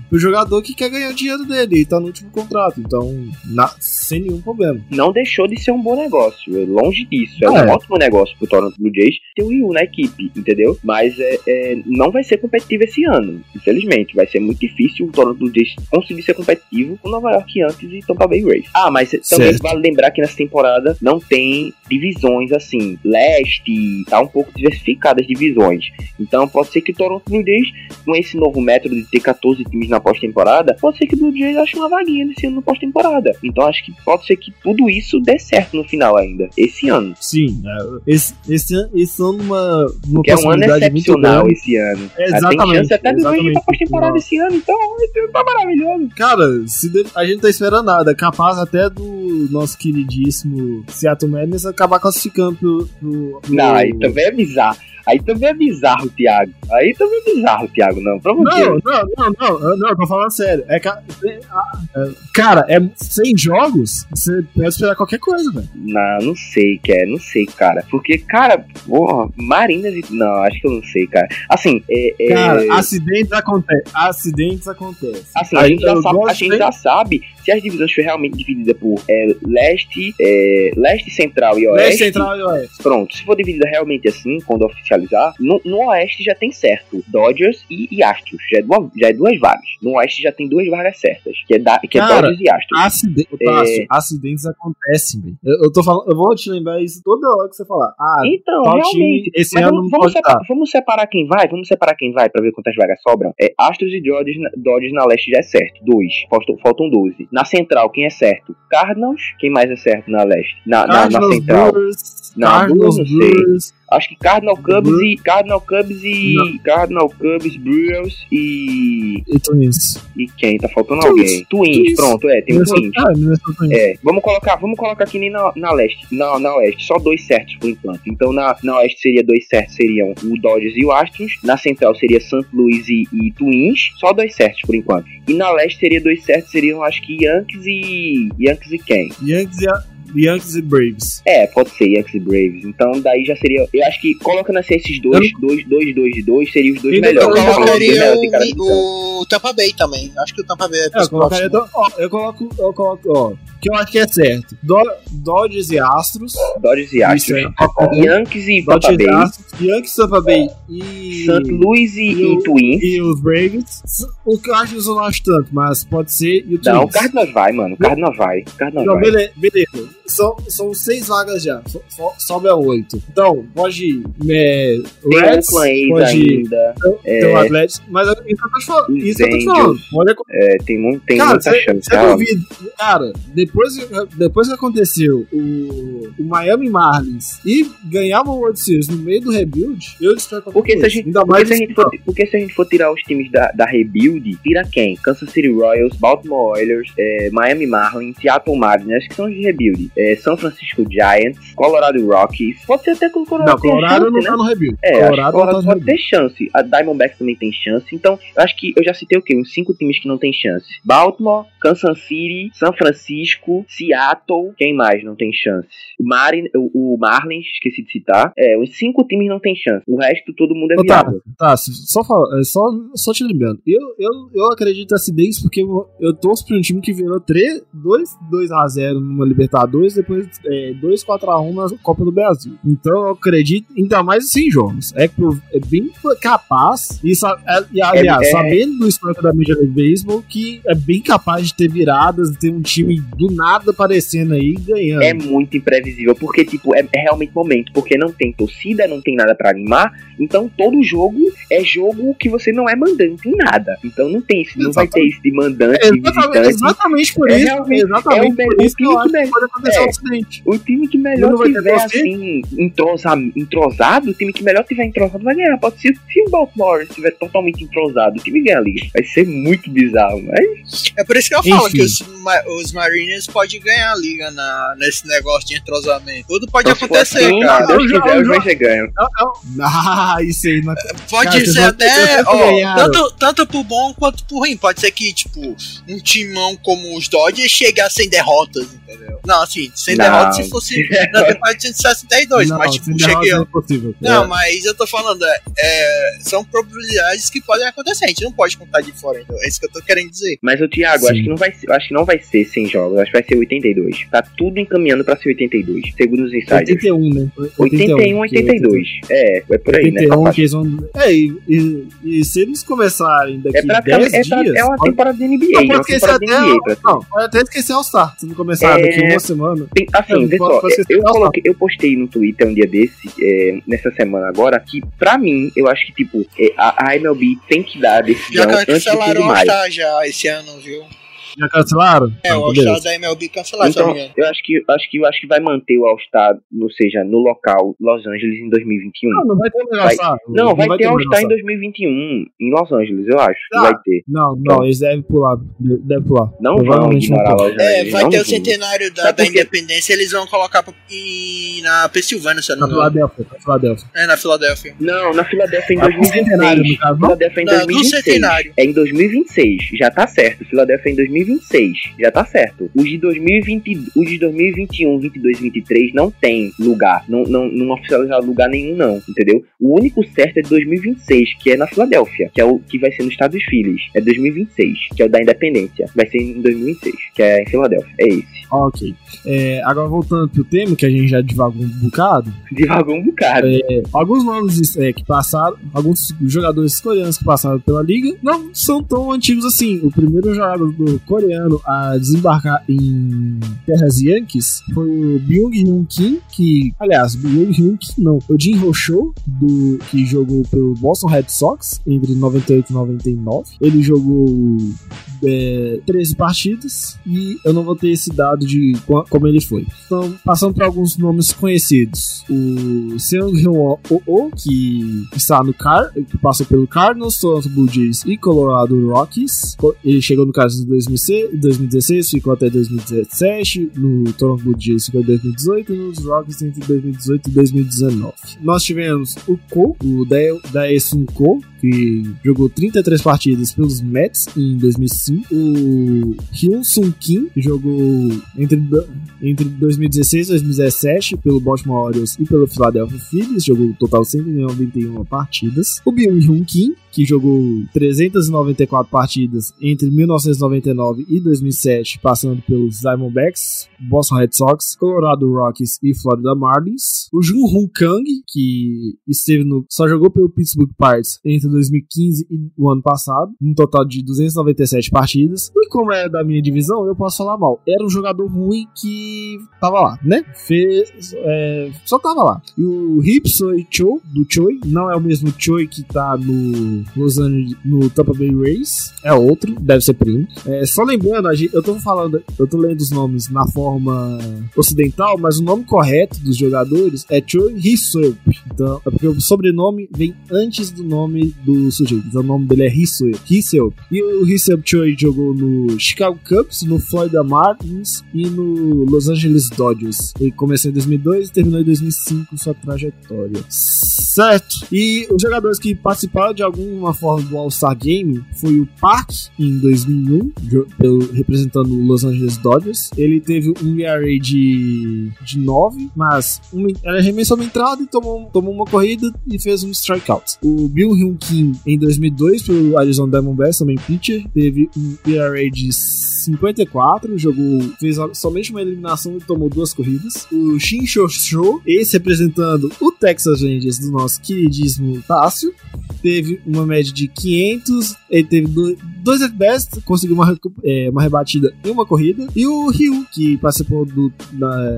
pro jogador que quer ganhar o dinheiro dele e tá no último contrato. Então, na- sem nenhum problema. Não deixou de ser um bom negócio. É longe disso. É, Ah, um é. ótimo negócio pro Toronto Blue Jays ter o Ryu na equipe, entendeu? Mas é, é, não vai ser competitivo esse ano. Infelizmente. Vai ser muito difícil o Toronto Blue Jays conseguir ser competitivo com Nova York Yankees e Tampa Bay Rays. Ah, mas também Certo. vale lembrar que nessa temporada não tem divisões assim. Leste, tá um pouco diversificada as divisões. Então pode ser que o Toronto Blue Jays, com esse novo método de ter 14 times na pós-temporada, pode ser que o Blue Jays ache uma vaguinha nesse ano na pós-temporada. Então acho que pode ser que tudo isso dê certo no final ainda, esse ano. Sim, é, esse, esse, ano- esse ano uma, uma Que é um ano excepcional esse ano. Tem Exatamente, chance até do Blue Jays pra pós-temporada esse ano, então tá maravilhoso. Cara, se de- a gente tá esperando nada. Capaz até do nosso queridíssimo Seattle Madness acabar classificando pro. pro, pro- Não, aí também é bizarro. Aí também é bizarro, Thiago. Aí também é bizarro, Thiago, não. Pra você. Não, não, não, não, não, tô falando sério. É, é, é, cara, é 100 jogos, você pode esperar qualquer coisa, velho. Não, não sei, quer, não sei, cara. Porque, cara, porra, Marinas e. Não, acho que eu não sei, cara. Assim, é. é- Cara, acidentes acontecem. Acidentes acontecem. Assim, a gente, já sabe, a gente já sabe se as divisões for realmente dividida por é, leste, é, leste central e oeste. Leste Central e Oeste. Pronto, se for dividida realmente assim, quando oficializar, no, no oeste já tem certo Dodgers e, e Astros. Já é, duas, já é duas vagas. No oeste já tem duas vagas certas, que é, da, que é Cara, Dodgers e Astros. Acide... É. Acidentes acontecem, velho. Eu, eu tô falando, eu vou te lembrar isso toda hora que você falar. Ah, Então, realmente. time esse ano vamos, não vamos, estar. vamos separar quem vai, vamos separar quem vai pra ver quantas vagas sobram. É, Astros e Dodgers, na- Dodgers na leste já é certo, dois. Faltam, faltam 12. Na central, quem é certo? Cardinals. Quem mais é certo na leste? Na, na, na central. Brewers, Não, Cardinals, não sei. Brewers, Acho que Cardinal Cubs e. Cardinal Cubs e. Não. Cardinal Cubs, Brewers e. e Twins. E quem? Tá faltando Twins. alguém. Twins, Twins. pronto, é, tem o Minnesota- Twins. Ah, Twins. É, vamos colocar, vamos colocar aqui nem na, na leste, na, na oeste, só dois certos por enquanto. Então na, na oeste seria dois certos, seriam o Dodgers e o Astros. Na central seria St. Louis e, e Twins, só dois certos por enquanto. E na leste seria dois certos, seriam acho que Yankees e Yankees e quem? Yankees e, a- Yankees e Braves. É, pode ser Yankees e Braves. Então daí já seria, eu acho que colocando assim esses dois, dois, dois, dois e dois, seriam os dois Eu melhores. Eu colocaria o, o Tampa Bay também. Acho que o Tampa Bay é É, eu colocaria. Ó, eu coloco. Eu coloco, ó. Que eu acho que é certo. Do- Dodgers e Astros. Dodgers e Isso Astros. é um. Yankees e Tampa Dodgers e Bay. Astros. Yankees, Tampa Bay e. St. Louis e, e e Twins. E os Braves. O que eu acho que eu não acho tanto, mas pode ser. E o Não, o Twins. Cardinals vai, mano. O Cardinals vai. O Cardinals Não, vai. beleza, beleza. São, são seis vagas já. So- so- sobe a oito. Então, pode ir. É, Reds, pode ir. ainda. Tem o Atlético. Mas isso que eu tô te falando. Isso que eu tô te falando. Olha É, tem, mu- tem Cara, muita você chance. você real. duvida. Cara, depois, que- depois que aconteceu o, o Miami Marlins e ganhar uma World Series no meio do rebuild, eu qualquer Porque se, a gente, Ainda porque, se a gente for, porque se a gente for tirar os times da, da Rebuild, tira quem? Kansas City Royals, Baltimore Oilers, é, Miami Marlins, Seattle Mariners, que são os de Rebuild. É, São Francisco Giants, Colorado Rockies. Pode ser até que o Colorado Não, Colorado chance, não né? tá no rebuild. É, acho que o Colorado não Colorado tá no pode ter chance. A Diamondbacks também tem chance. Então, eu acho que eu já citei o quê? Uns cinco times que não tem chance. Baltimore, Kansas City, São Francisco, Seattle. Quem mais não tem chance? O, Marin, o, o Marlins, esqueci de citar. É, os cinco times não tem chance. O resto, todo mundo é Ô, tá, viável. tá, só, fala- é, só, só te lembrando. Eu, eu, eu acredito em acidentes porque eu, eu torço pra um time que virou 3, 2, 2x0 numa Libertadores, depois é, 2, 4x1 na Copa do Brasil. Então eu acredito, ainda mais em 100 jogos. É, é bem capaz, e, sa- é- e aliás, é- sabendo do histórico da Major League Baseball, que é bem capaz de ter viradas, de ter um time do nada aparecendo aí e ganhando. É muito imprevisível, porque, tipo, é, é realmente momento. Porque não tem torcida, não tem nada pra animar. Então, todo jogo é jogo que você não é mandante em nada. Então, não tem isso. Não vai ter isso de mandante, de Exatamente, visitante. exatamente por É isso, exatamente é o por isso que eu acho que pode acontecer é. um acidente. O time que melhor tiver assim, entrosa, entrosado, o time que melhor tiver entrosado vai ganhar. Pode ser se o Baltimore estiver totalmente entrosado, o time ganha a liga. Vai ser muito bizarro, mas É por isso que eu falo Enfim. que os, os Mariners podem ganhar a liga na, nesse negócio de entrosamento. Tudo pode então, acontecer, assim, cara. se Deus Eu já- quiser, eu os já- Rangers ganham. Ah, isso aí. Não... Pode Cara, ser até, ó, tanto, tanto pro bom quanto pro ruim. Pode ser que, tipo, um timão como os Dodgers chegue a 100 derrotas, entendeu? Não, assim, sem Não. derrota se fosse na temporada de 162, Não, mas tipo, cheguei. derrota é. Não, mas eu tô falando, é, é, são probabilidades que podem acontecer. A gente não pode contar de fora, então. É isso que eu tô querendo dizer. Mas o Thiago, Sim. acho que não vai ser, acho que não vai ser 100 jogos, acho que vai ser 82. Tá tudo encaminhando pra ser 82, segundo os insiders. 81, né? 81, 82. É, é por aí, né? 81 Essa que eles vão. É, e, e- e se eles começarem daqui É, pra, 10 é, pra, dias. é uma temporada de NBA, Não, é pode esquecer até. NBA. Não, pode até esquecer All-Star. Se não começar É. daqui uma semana. Tem, assim, vê só, eu, coloquei, eu postei no Twitter um dia desse, é, nessa semana agora, que pra mim, eu acho que, tipo, é, a, a MLB tem que dar a decisão Já antes cancelaram de o maio. All-Star já esse ano, viu? Já cancelaram? É, Ah, o beleza. All-Star da MLB cancelaram, Então, não eu acho que, acho que eu acho que vai manter o All-Star, ou seja, no local Los Angeles em 2021. Não, não vai ter um Vai- All-Star. Não, vai, ter um All-Star em All-Star. 2021 em Los Angeles, eu acho Ah, vai ter. Não, não, eles devem pular. Devem pular. Não vão Provavelmente não ignorar. Los Angeles. É, vai não ter o centenário da, da independência, eles vão colocar pra, em- na Pensilvânia, se eu Na não me engano. Filadélfia, na Filadélfia. É, na Filadélfia. Não, na Filadélfia em Ah, o centenário, 2026. no caso, não? Filadélfia em Não, do 2026. centenário. É em 2026, já tá certo. Filadélfia em 2026, já tá certo. Os de 2020, os de 2021, 22, 23 não tem lugar, não não não oficializaram lugar nenhum não, entendeu? O único certo é de 2026, que é na Filadélfia, que é o que vai ser no estado dos Phillies. É 2026, que é o da Independência. Vai ser em 2026, que é em Filadélfia. É esse. Ok. É, agora voltando pro tema, que a gente já divagou um bocado. Devagou um bocado. É, alguns nomes é, que passaram, alguns jogadores coreanos que passaram pela liga, não são tão antigos assim. O primeiro jogador coreano a desembarcar em terras Yankees foi o Byung-Hyun Kim, que, aliás, Byung-Hyun Kim não, o Jin Ho-Cho, do, que jogou pelo Boston Red Sox entre 98 e 99. Ele jogou é, 13 partidas e eu não vou ter esse dado de como ele foi. Então, passando para alguns nomes conhecidos. O Seung Hyun Oh, que está no Car, que passou pelo Cardinals, Toronto Blue Jays e Colorado Rockies. Ele chegou no Cardinals em 2006 2016, ficou até 2017. No Toronto Blue Jays ficou em 2018 e nos Rockies entre 2018 e 2019. Nós tivemos o Ko, o Dae- Daesun Ko, que jogou 33 partidas pelos Mets em 2005. O Hyun Sung Kim, que jogou entre, entre 2016 e 2017 pelo Baltimore Orioles e pelo Philadelphia Phillies, jogou um total 191 partidas. O Byung Hyun Kim, que jogou 394 partidas entre 1999 e 2007, passando pelos Diamondbacks, Boston Red Sox, Colorado Rockies e Florida Marlins. O Jun Hoon Kang, que esteve no, só jogou pelo Pittsburgh Pirates entre 2015 e o ano passado, um total de 297 partidas. E como é da minha divisão, eu posso falar mal. Era um jogador ruim que tava lá, né? Fez, é, só tava lá. E o Hipsoi Cho, do Choi, não é o mesmo Choi que tá no Los Angeles, no Tampa Bay Rays, é outro, deve ser primo. É, só lembrando, eu tô falando, eu tô lendo os nomes na forma ocidental, mas o nome correto dos jogadores é Choi Hiseup. Então, é porque o sobrenome vem antes do nome do sujeito. Então o nome dele é Hiseup. Hiseup. E o Hiseup Choi jogou no Chicago Cubs, no Florida Marlins e no Los Angeles Dodgers. Ele começou em 2002 e terminou em 2005 sua trajetória. Certo. E os jogadores que participaram de alguma forma do All-Star Game foi o Park em 2001, jo- pelo, representando o Los Angeles Dodgers. Ele teve um ERA de, de 9, mas um, ele arremessou uma entrada e tomou, tomou uma corrida e fez um strikeout. O Bill Hyun Em 2002 pelo Arizona Diamondbacks, também pitcher, teve um ERA de 54, jogou, fez somente uma eliminação e tomou duas corridas. O Shin Sho Sho, esse representando o Texas Rangers do nosso queridíssimo Tássio, teve uma média de 500, ele teve do- dois at-bats, conseguiu uma, é, uma rebatida em uma corrida. E o Ryu, que participou do,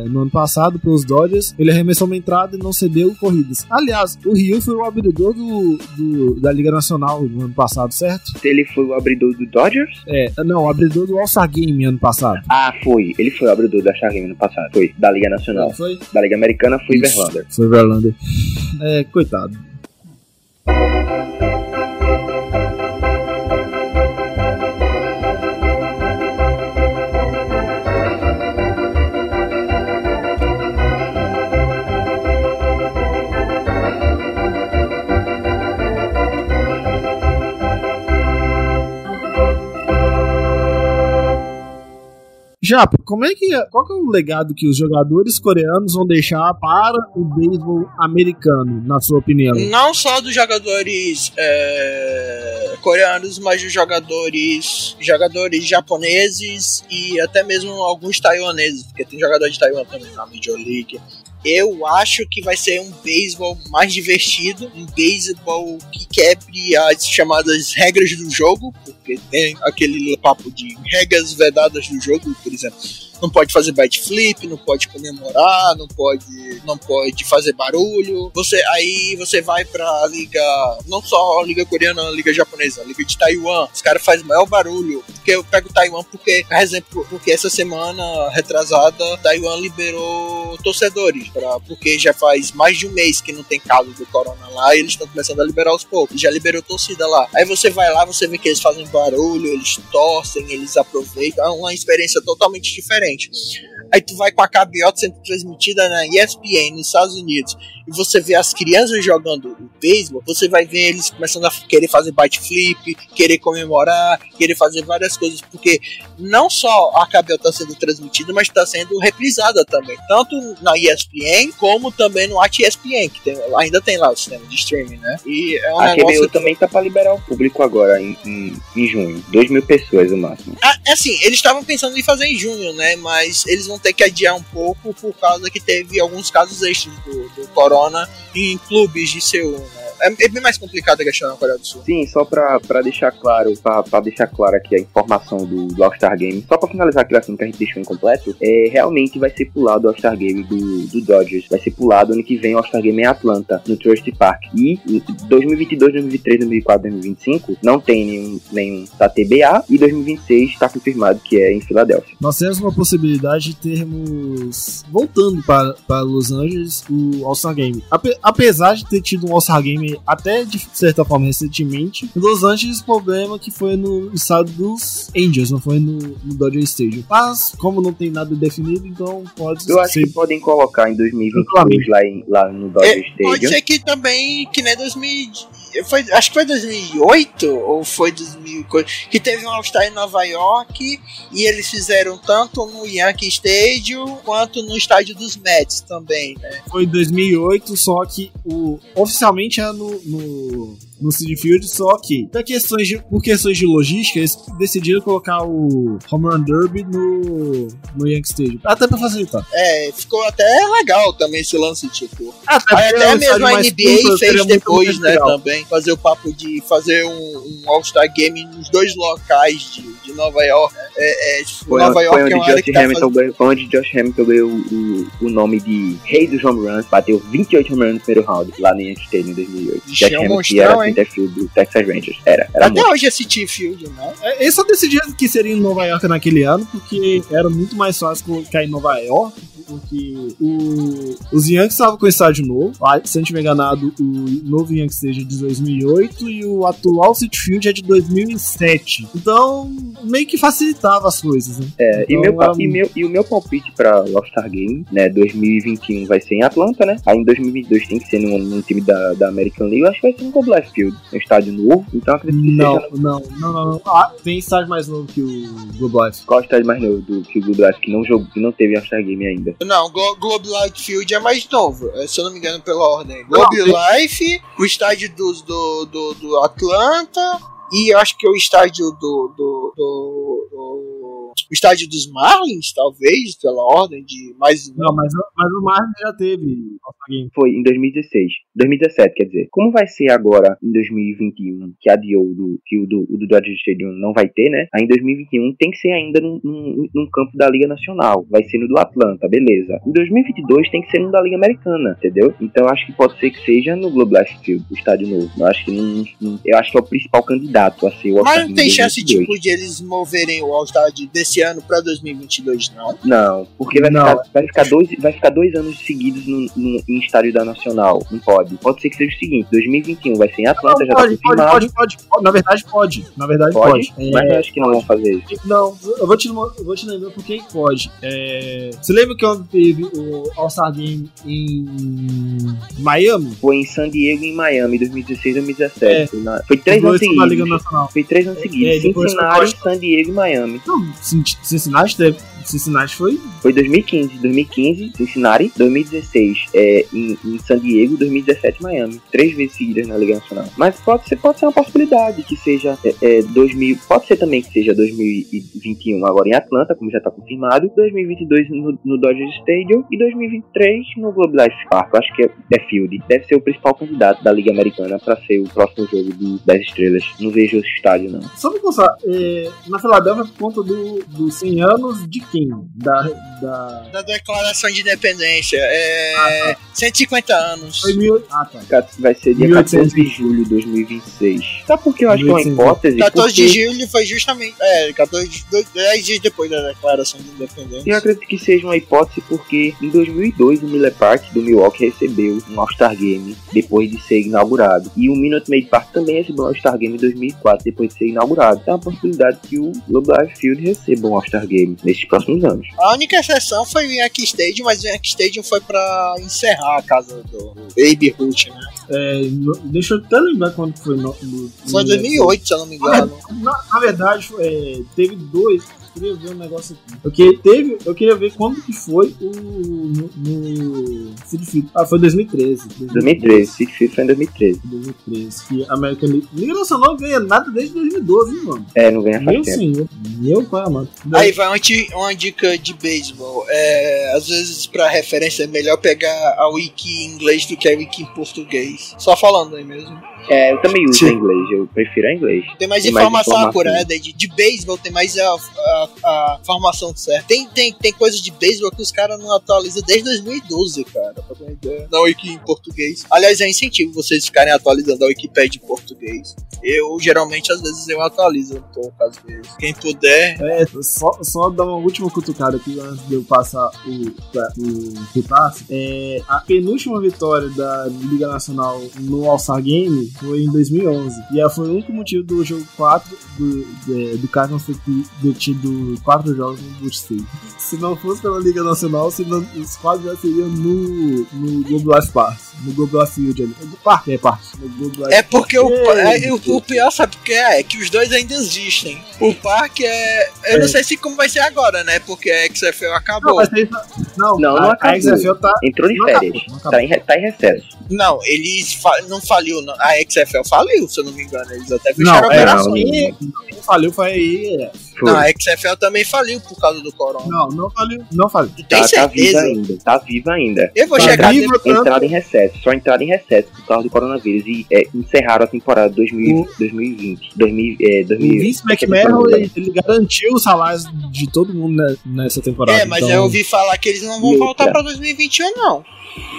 no ano passado pelos Dodgers, ele arremessou uma entrada e não cedeu corridas. Aliás, o Ryu foi o abridor do, do- da Liga Nacional no ano passado, certo? Ele foi o abridor do Dodgers? É, não, o abridor do All-Star Game ano passado. Ah, foi. Ele foi o abridor da Chargame no passado. Foi. Da Liga Nacional. Foi? Da Liga Americana foi. Verlander. Foi Verlander. É, coitado. Japa, como é que qual que é o legado que os jogadores coreanos vão deixar para o beisebol americano, na sua opinião? Não só dos jogadores é, coreanos, mas dos jogadores jogadores japoneses e até mesmo alguns taiwaneses, porque tem jogador de Taiwan também na Major League. Eu acho que vai ser um beisebol mais divertido, um beisebol que quebre as chamadas regras do jogo, porque tem aquele papo de regras vedadas do jogo, por exemplo não pode fazer bite flip, não pode comemorar, não pode, não pode fazer barulho. Você aí você vai pra liga, não só a liga coreana, a liga japonesa, a liga de Taiwan. Os caras fazem maior barulho. Porque eu pego Taiwan porque, por exemplo, porque essa semana retrasada Taiwan liberou torcedores para porque já faz mais de um mês que não tem caso do corona lá e eles estão começando a liberar aos poucos. Já liberou torcida lá. Aí você vai lá, você vê que eles fazem barulho, eles torcem, eles aproveitam. É uma experiência totalmente diferente. Aí tu vai com a KBO sendo transmitida na ESPN nos Estados Unidos e você vê as crianças jogando o beisebol, você vai ver eles começando a querer fazer bite flip, querer comemorar, querer fazer várias coisas, porque não só a KBO está sendo transmitida, mas está sendo reprisada também, tanto na ESPN como também no At ESPN, que tem, ainda tem lá o sistema de streaming, né? E é um a KBO que... também tá para liberar o público agora em, em, em junho, 2 mil pessoas no máximo. Ah, é assim, eles estavam pensando em fazer em junho, né? Mas eles vão ter que adiar um pouco por causa que teve alguns casos extras do, do Corona em clubes de Seul, né? É, é, bem mais complicado a questão na Coreia do Sul. Sim, só pra, pra deixar claro, pra, pra deixar claro aqui a informação do, do All-Star Game, só pra finalizar aquele assunto que a gente deixou incompleto, é, realmente vai ser pulado o All-Star Game do, do Dodgers. Vai ser pulado ano que vem o All-Star Game em Atlanta, no Trust Park. E 2022, 2023, 2024, 2025 não tem nenhum, nenhum da TBA e 2026 está confirmado que é em Filadélfia. Nós temos uma possibilidade de termos, voltando para, para Los Angeles, o All-Star Game. Ape, apesar de ter tido um All-Star Game até de certa forma recentemente. Em Los Angeles, o problema que foi no estado dos Angels, não foi no, no Dodger Stadium. Mas, como não tem nada definido, então pode Eu acho que podem colocar em 2022 lá, em, lá no Dodger é, Stadium. Pode ser que também, que nem 2000 foi, acho que foi 2008 ou foi 2000 que teve um All-Star em Nova York e eles fizeram tanto no Yankee Stadium quanto no estádio dos Mets também, né? Foi 2008, só que o oficialmente é no, no no City Field, só que por questões de, por questões de logística, eles decidiram colocar o Home Run Derby no, no Yankee Stadium. Até pra facilitar. É, ficou até legal também esse lance, tipo. Até, até mesmo a NBA fez depois, né, também. Fazer o papo de fazer um, um All-Star Game nos dois locais de, de Nova York. É, é, tipo, foi, Nova York foi onde, é uma Josh Hamilton tá ganhou, foi onde Josh Hamilton ganhou o, o, nome de Rei dos Home Runs, bateu 28 home runs no primeiro round lá no Yankee Stadium em 2008. Josh Hamilton era Centerfield do Texas Rangers. Era. era Até muito. hoje é City Field, né? É, eles só decidiram que seria em Nova York naquele ano, porque era muito mais fácil colocar em Nova York porque o, os Yankees estavam com o estádio novo. Se eu não tiver enganado, o novo Yankees é de 2008 e o atual City Field é de 2007. Então, meio que facilitava as coisas, né? É, então, e, meu, um... e, meu, e o meu palpite pra All-Star Game, né, 2021 vai ser em Atlanta, né? Aí em 2022 tem que ser num, num time da, da American League, eu acho que vai ser no Globe Field, um estádio novo, então acredito que não, seja... Não, não, não, não. Ah, tem estádio mais novo que o Globe Life. Qual estádio mais novo do, que o Globe Life, que não, jogou, que não teve All-Star Game ainda? Não, Globe Life Field é mais novo, é, se eu não me engano pela ordem. Globe Life, o estádio do, do, do, do Atlanta e eu acho que é o estádio do, do, do, do o estádio dos Marlins, talvez, pela ordem de mais. Não, mas, mas o Marlins já teve. Foi em 2016. 2017, quer dizer. Como vai ser agora em 2021, que adiou do, que o do, o do Dodger Stadium não vai ter, né? Aí em 2021 tem que ser ainda num, num, num, campo da Liga Nacional. Vai ser no do Atlanta, beleza. Em 2022 tem que ser no da Liga Americana, entendeu? Então acho que pode ser que seja no Globe Life Field, o estádio novo. Eu acho que não, não, eu acho que é o principal candidato a ser o Mas não tem chance, tipo, de eles moverem o All-Star desse ano para 2022, não? Não, porque vai, não. Ficar, vai, ficar, dois, vai ficar dois anos seguidos no, no, em estádio da Nacional. Não pode. Pode ser que seja o seguinte: 2021 vai ser em Atlanta, não, já pode, tá confirmado. Pode, pode, pode, Na verdade, pode. Na verdade, pode. pode. Mas é, eu acho que não vão fazer isso. Não, eu vou te, eu vou te lembrar por que pode. É, você lembra que quando teve o All-Star Game em Miami? Foi em San Diego e em Miami, 2016 2017. É. Foi, na, foi três anos seguidos. Foi três anos seguidos. É, Cincinnati, San Diego e Miami. Não, Cincinnati teve, Cincinnati foi. Foi 2015, 2015 Cincinnati, 2016 é, em, em San Diego, 2017 Miami. Três vezes seguidas na Liga Nacional. Mas pode ser, pode ser uma possibilidade que seja é, é, 2000, pode ser também que seja 2021 agora em Atlanta, como já está confirmado, 2022 no, no Dodger Stadium e 2023 no Globe Life Park. Eu acho que é, é Field. Deve ser o principal candidato da Liga Americana para ser o próximo jogo do, das estrelas. Não vejo esse estádio, não. Só pra pensar, é, na Filadélfia por conta do, dos 100 anos de quem? Da. da... Da declaração de independência. É. 150 anos. Foi mil... Ah, tá. Vai ser dia 1800. 14 de julho de 2026. Sabe por que eu acho que é uma 1800. hipótese? 14 de Porque julho foi justamente. É, 14 de, dois- 10 dias depois da declaração de independência. Eu acredito que seja uma hipótese porque em 2002 o Miller Park do Milwaukee recebeu um All-Star Game depois de ser inaugurado. E o Minute Maid Park também recebeu um All-Star Game em 2004 depois de ser inaugurado. Então é uma possibilidade que o Globe Life Field receba um All-Star Game nesses próximos anos. A única exceção foi o Yankee Stadium, mas o Yankee Stadium foi pra encerrar a casa do Baby Ruth, né? É, deixa eu até lembrar quando foi. No, no, Foi em no- 2008, se eu não me engano. Na, na verdade, é, teve dois. Eu queria ver um negócio aqui. Eu queria, teve, eu queria ver quando que foi o. No. no. Ah, foi 2013. 2013, City Field foi em 2013. 2013. Que a American League. Liga Nacional não ganha nada desde 2012, hein, mano? É, não ganha faz Meu tempo. senhor. Meu pai, mano. Aí vai uma, uma dica de beisebol. É, às vezes, pra referência, é melhor pegar a wiki em inglês do que a wiki em português. Só falando aí mesmo. É, eu também uso Sim. inglês, eu prefiro em inglês. Tem mais Tem mais informação informação. apurada. De, de beisebol tem mais a, a, a formação certa. Tem, tem, tem coisas de beisebol que os caras não atualizam desde 2012, cara. Pra ter ideia. Na wiki em português. Aliás, é incentivo vocês ficarem atualizando a Wikipedia em português. Eu, geralmente, às vezes, eu atualizo um pouco, às vezes. Quem puder, É, só, só dar uma última cutucada aqui antes de eu passar o, pra- o Putaço. É, a penúltima vitória da Liga Nacional no All-Star Game foi em 2011. E foi o único motivo do jogo 4 do, de- do Cardinals ter ter 4 jogos no State. Se não fosse pela Liga Nacional, se não, os quadros já seriam no, no Globo Life Park. No Globo Life Field ali. No Parque, é parque. No Globo Life É porque o, é, o, o pior, sabe o que é? É que os dois ainda existem. O parque é. Eu não É. sei se como vai ser agora, né? Porque a XFL Não, acabou. tem, não, Não, não a, a acabou. XFL tá. Entrou de Não férias, acabou, não acabou. tá em, tá em recesso. Não, eles fa- não faliu, não. A XFL faliu, se eu não me engano. Eles até Não, fecharam é, operações. quem, quem faliu foi aí. Foi. Não, a XFL também faliu por causa do corona. Não, não faliu. Não faliu. Tu tem tá, tá viva ainda, tá viva ainda. eu vou Tá chegar viva, depois. tanto- Entrada em recesso, só entrada em recesso por causa do coronavírus e é, encerraram a temporada 2000, 2020. 2000, é, O 2000, Vince McMahon, ele, ele garantiu os salários de todo mundo nessa temporada. É, mas então, eu ouvi falar que eles não vão E voltar outra? pra 2021, não.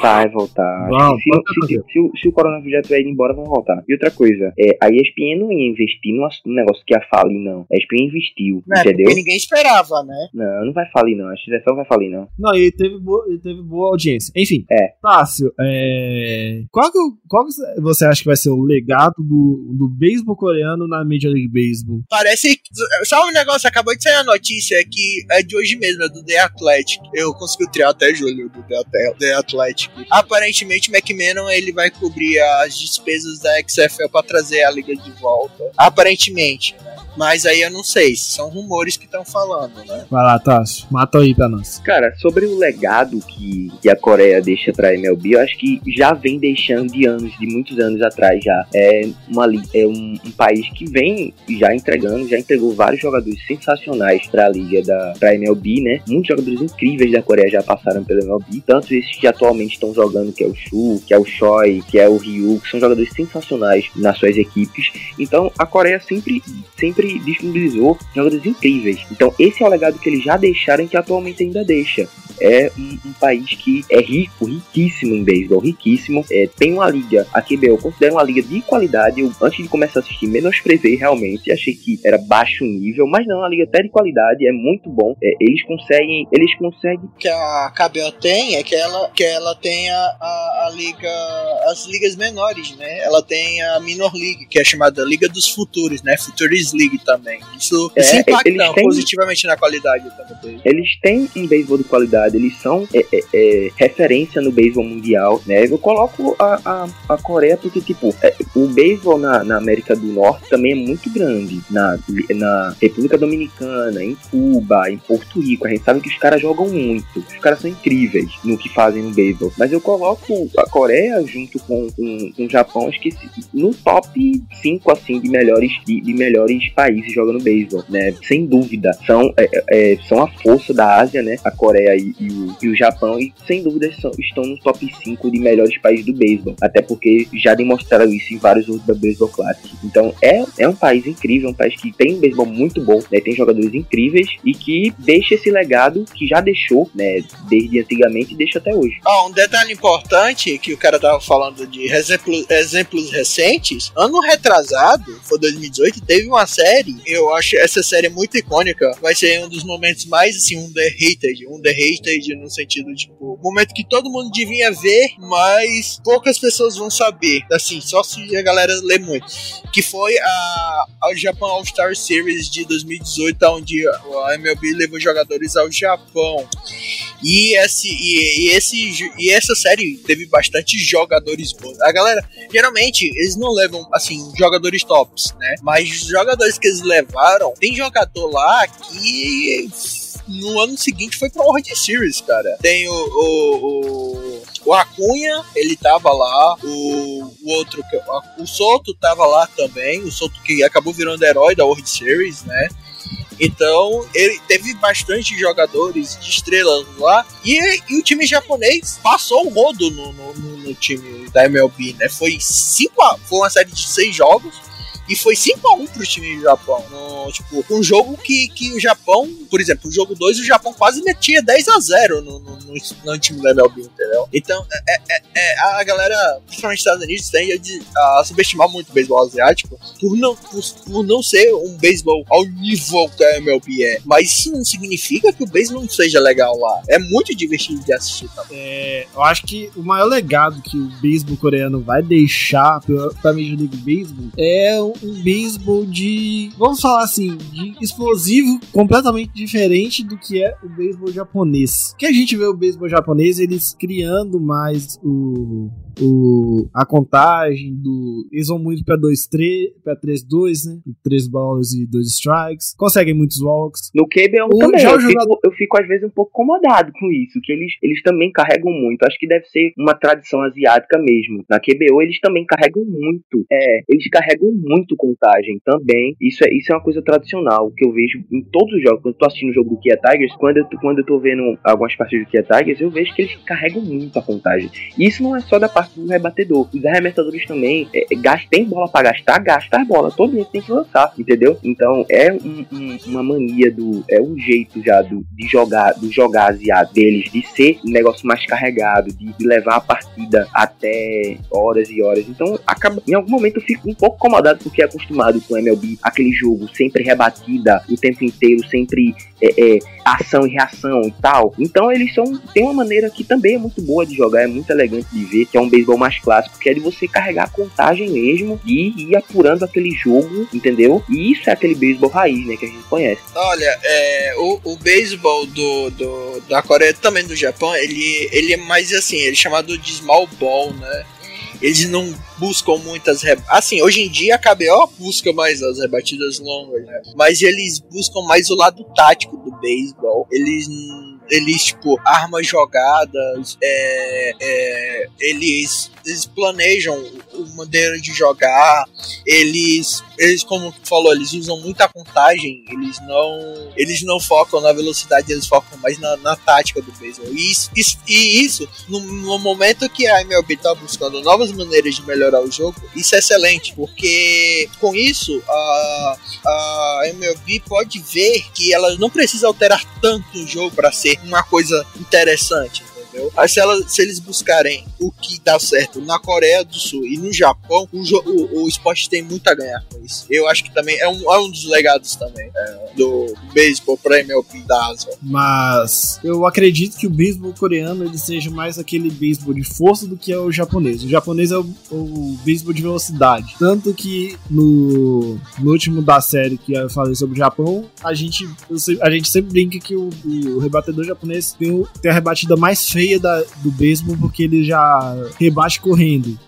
Vai voltar. Vão, se, pode se, se, o- se o coronavírus já tiver ido embora, vão voltar. E outra coisa, é, a ESPN não ia investir num negócio que ia falir, não. A ESPN investiu, Né? entendeu? Porque ninguém esperava, né? Não, não vai falir, não. A XFL não vai falir, não. Não, ele teve, boa, ele teve boa audiência. Enfim. É. Tássio, é, qual, que, qual que você acha que vai ser o legado do, do beisebol coreano na Major League Baseball? Parece. Sabe um negócio? Acabou de sair a notícia que é de hoje mesmo, é do The Athletic. Eu consegui triar até julho do The, Ath- Athletic. Aparentemente, McMahon ele vai cobrir as despesas da XFL pra trazer a liga de volta. Aparentemente, né? Mas aí eu não sei, são rumores que estão falando, né? Vai lá, Tássio. Mata aí pra nós. Cara, sobre o legado que, que a Coreia deixa pra MLB, eu acho que já vem deixando de anos, de muitos anos atrás já. É, uma, é um, um país que vem já entregando, já entregou vários jogadores sensacionais pra liga da pra MLB, né? Muitos jogadores incríveis da Coreia já passaram pela MLB, tanto esses que atualmente estão jogando, que é o Shu, que é o Choi, que é o Ryu, que são jogadores sensacionais nas suas equipes. Então a Coreia sempre, sempre disponibilizou jogadores incríveis. Então esse é o legado que eles já deixaram e que atualmente ainda deixa. É um, um país que é rico, riquíssimo em beisebol, riquíssimo. É, tem uma liga, a QBO eu considero uma liga de qualidade. Eu, antes de começar a assistir, menosprezei realmente, achei que era baixo nível, mas não, é uma liga até de qualidade, é muito bom. É, eles conseguem, eles conseguem que a KBO tem é que ela, que ela tem a, a, a liga, as ligas menores, né? Ela tem a Minor League, que é chamada Liga dos Futuros, né? Futuris League também. Isso, É, isso impacta eles têm- positivamente na qualidade também. Eles têm um beisebol de qualidade, eles são é, é, é, referência no beisebol mundial, né? Eu coloco a, a, a Coreia porque, tipo, é, o beisebol na, na América do Norte também é muito grande. Na, na República Dominicana, em Cuba, em Porto Rico, a gente sabe que os caras jogam muito. Os caras são incríveis no que fazem no beisebol. Mas eu coloco a Coreia junto com, com, com o Japão, acho que no top 5, assim, de melhores, de, de melhores países jogando beisebol, né? Sem dúvida. São, é, é, são a força da Ásia, né? A Coreia e, e, o, e o Japão, e sem dúvida são, estão no top 5 de melhores países do beisebol. Até porque já demonstraram isso em vários outros Baseball Classic. Então é, é um país incrível, um país que tem um beisebol muito bom, né? Tem jogadores incríveis e que deixa esse legado que já deixou, né? Desde antigamente e deixa até hoje. Ah, um detalhe importante que o cara tava falando de exemplos, exemplos recentes. Ano retrasado, foi 2018, teve uma série. Eu acho essa série muito icônica. Vai ser um dos momentos mais assim, underrated. Underrated no sentido, tipo, momento que todo mundo devia ver, mas poucas pessoas vão saber. Assim, só se a galera lê muito. Que foi a, a Japan All-Star Series de 2018, onde a MLB levou jogadores ao Japão. E, esse, e, e, esse, e essa série teve bastante jogadores bons. A galera, geralmente, eles não levam, assim, jogadores tops, né? Mas jogadores que eles levaram, tem jogador lá que no ano seguinte foi pra World Series, cara. Tem o, o, o, o Acunha, ele tava lá, o, o outro, o Soto tava lá também, o Soto que acabou virando herói da World Series, né? Então, ele teve bastante jogadores de estrelas lá. E, e o time japonês passou o rodo no, no, no, time da MLB, né? Foi, cinco foi uma série de seis jogos e foi 5x1 pro time do Japão. No, tipo, um jogo que, que o Japão, por exemplo, o jogo 2, o Japão quase metia 10x0 no, no, no, no, time da MLB, entendeu? Então, é, é, é, a galera, principalmente nos Estados Unidos, tende a, a subestimar muito o beisebol asiático por não, por, por, não ser um beisebol ao nível que a MLB é. Mas isso não significa que o beisebol não seja legal lá. É muito divertido de assistir também. É, eu acho que o maior legado que o beisebol coreano vai deixar pra, pra Major League Baseball é um beisebol de, vamos falar assim, de explosivo completamente diferente do que é o beisebol japonês. Que a gente vê o beisebol japonês eles criando mais o o, a contagem do. Eles vão muito pra 2-3, pra 3-2, né? 3 balls e 2 strikes. Conseguem muitos walks. No KBO o, também. Eu, jogador... fico, eu fico, às vezes, um pouco incomodado com isso, que eles, eles também carregam muito. Acho que deve ser uma tradição asiática mesmo. Na QBO, eles também carregam muito. É, eles carregam muito contagem também. Isso é, isso é uma coisa tradicional que eu vejo em todos os jogos. Quando eu tô assistindo o jogo do Kia Tigers, quando eu, quando eu tô vendo algumas partidas do Kia Tigers, eu vejo que eles carregam muito a contagem. E isso não é só da parte parte do rebatedor. Os arremessadores também é, é tem bola para gastar, gasta a bola. Todo mundo tem que lançar, entendeu? Então é um, um, uma mania do. É um jeito já do, de jogar, do jogar asiado deles, de ser um negócio mais carregado, de, de, levar a partida até horas e horas. Então, acaba, em algum momento eu fico um pouco incomodado porque é acostumado com o MLB, aquele jogo sempre rebatida o tempo inteiro, sempre é, é, ação e reação e tal. Então eles são. Tem uma maneira que também é muito boa de jogar, é muito elegante de ver, que é um beisebol mais clássico, que é de você carregar a contagem mesmo e ir apurando aquele jogo, entendeu? E isso é aquele beisebol raiz, né, que a gente conhece. Olha, é, o, o beisebol do, do, da Coreia também do Japão, ele, ele é mais assim, ele é chamado de small ball, né? Eles não buscam muitas. Re... Assim, hoje em dia a KBO busca mais as rebatidas longas, né? Mas eles buscam mais o lado tático do beisebol. Eles eles, tipo, armas jogadas, é, é, eles, eles planejam a maneira de jogar, eles, eles, como tu falou, eles usam muita contagem, eles não, eles não focam na velocidade, eles focam mais na, na tática do beisebol. E isso, isso, e isso no, no, momento que a MLB tá buscando novas maneiras de melhorar o jogo, isso é excelente, porque com isso a, a MLB pode ver que ela não precisa alterar tanto o jogo para ser uma coisa interessante. Entendeu? Aí se, ela, se eles buscarem o que dá certo na Coreia do Sul e no Japão, o, o, o esporte tem muito a ganhar com isso. Eu acho que também é um, é um dos legados também é, do beisebol pra MLB da Ásia. Mas eu acredito que o beisebol coreano ele seja mais aquele beisebol de força do que é o japonês. O japonês é o, o beisebol de velocidade. Tanto que no, no último da série que eu falei sobre o Japão, a gente, eu a gente sempre brinca que o, o rebatedor japonês tem, o- tem a rebatida mais feia da, do beisebol porque ele já rebate correndo.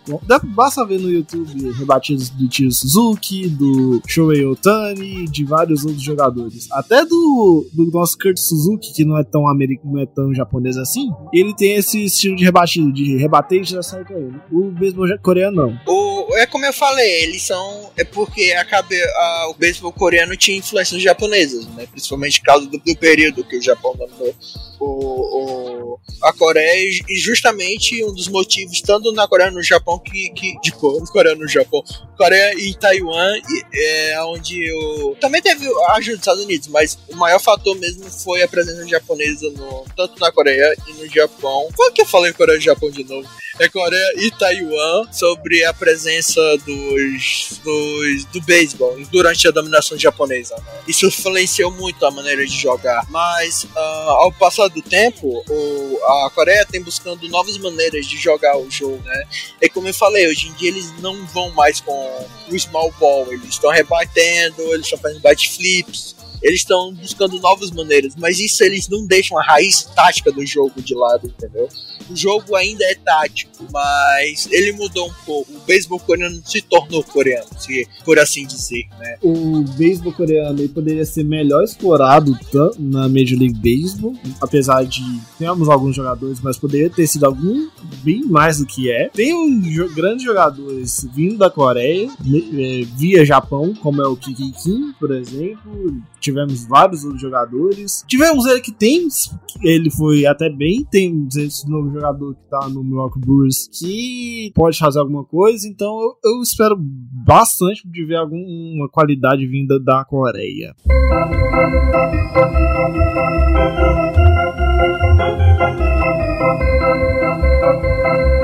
Basta ver no YouTube rebatidas do Tio Suzuki, do Shohei Otani, de vários outros jogadores. Até do, do nosso Kurt Suzuki, que não é tão americano, não é tão japonês assim, ele tem esse estilo de rebatido, de rebater e já sair correndo. O beisebol coreano não. O, é como eu falei, eles são. É porque a cabe, a- o beisebol coreano tinha influências japonesas, né? Principalmente por causa do, do período que o Japão dominou o, o- a Coreia. E justamente um dos motivos, tanto na Coreia no Japão, que. que tipo, Coreia no Japão. Coreia e Taiwan, é onde o. Também teve a ajuda dos Estados Unidos, mas o maior fator mesmo foi a presença japonesa no, tanto na Coreia e no Japão. Por que eu falei Coreia e Japão de novo? é Coreia e Taiwan sobre a presença dos, dos do beisebol durante a dominação japonesa. né? Isso influenciou muito a maneira de jogar, mas ah, ao passar do tempo, o- a Coreia tem buscando novas maneiras de jogar o jogo, né? E como eu falei, hoje em dia eles não vão mais com o small ball, eles estão rebatendo, eles estão fazendo bate flips. Eles estão buscando novas maneiras, mas isso eles não deixam a raiz tática do jogo de lado, entendeu? O jogo ainda é tático, mas ele mudou um pouco. O beisebol coreano se tornou coreano, se, por assim dizer, né? o beisebol coreano ele poderia ser melhor explorado na Major League Baseball, apesar de temos alguns jogadores, mas poderia ter sido algum bem mais do que é. Tem um jo- grandes jogadores vindo da Coreia, é, via Japão, como é o Kiki Kim, por exemplo. Tivemos vários outros jogadores. Tivemos ele que tem, ele foi até bem. Tem esse novo jogador que tá no Milwaukee Brewers que pode fazer alguma coisa. Então eu, eu espero bastante de ver alguma qualidade vinda da Coreia. Agora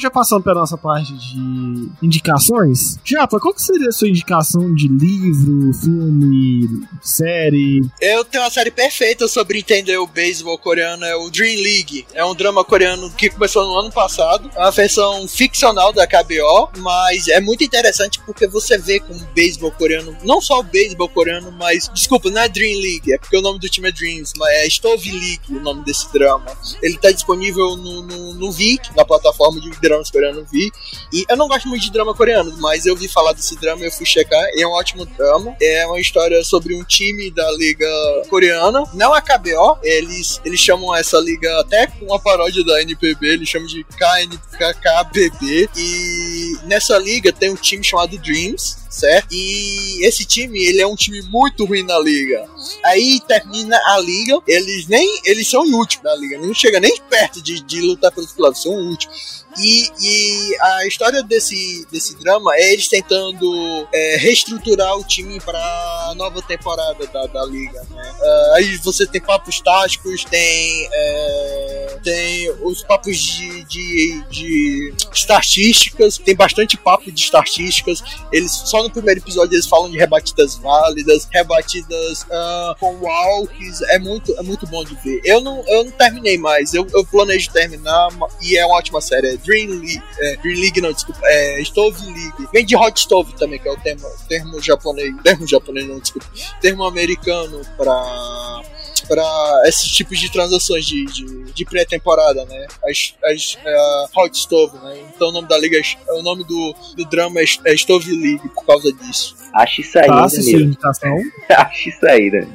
já passando para nossa parte de indicações. Japa, qual que seria a sua indicação de livro, filme, série? Eu tenho uma série perfeita sobre entender o beisebol coreano, é o Dream League. É um drama coreano que começou no ano passado. É uma versão ficcional da KBO, mas é muito interessante porque você vê como o beisebol coreano, não só o beisebol coreano, mas. Desculpa, não é Dream League, é porque o nome do time é Dreams, mas é Stove League o nome desse drama. Ele tá disponível no, no, no Viki, na plataforma de dramas coreano Vi. E eu não gosto muito de drama coreano, mas eu vi falar desse drama eu fui checar. É um ótimo drama. É uma história sobre um time da liga coreana. Não a KBO, eles, eles chamam essa liga até com uma paródia da NPB, eles chamam de KNKKBB. E nessa liga tem um time chamado Dreams, certo? E esse time, ele é um time muito ruim na liga. Aí termina a liga, eles nem eles são em último da liga, não chega nem perto de, de lutar pelos playoffs, são último. E, e a história desse, desse drama é eles tentando é, reestruturar o time para nova temporada da, da liga. Né? Ah, aí você tem papos táticos, tem, é, tem os papos de, de, de estatísticas, tem bastante papo de estatísticas. Eles só no primeiro episódio eles falam de rebatidas válidas, rebatidas ah, com walks. É muito, é muito bom de ver. Eu não, eu não terminei mais, eu, eu planejo terminar e é uma ótima série. É Dream League, é, Dream League não, desculpa, é Stove League. Vem de Hot Stove também, que é o termo, termo japonês, termo japonês não, desculpa, termo americano pra para esses tipos de transações de, de, de pré-temporada, né? As, as é, Hot Stove, né? Então o nome da liga, é, o nome do, do drama é, é Stove League por causa disso. Acho isso aí, Faça né, sua meu? indicação. Acho isso aí, né?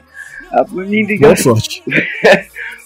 A minha Boa indicação, sorte.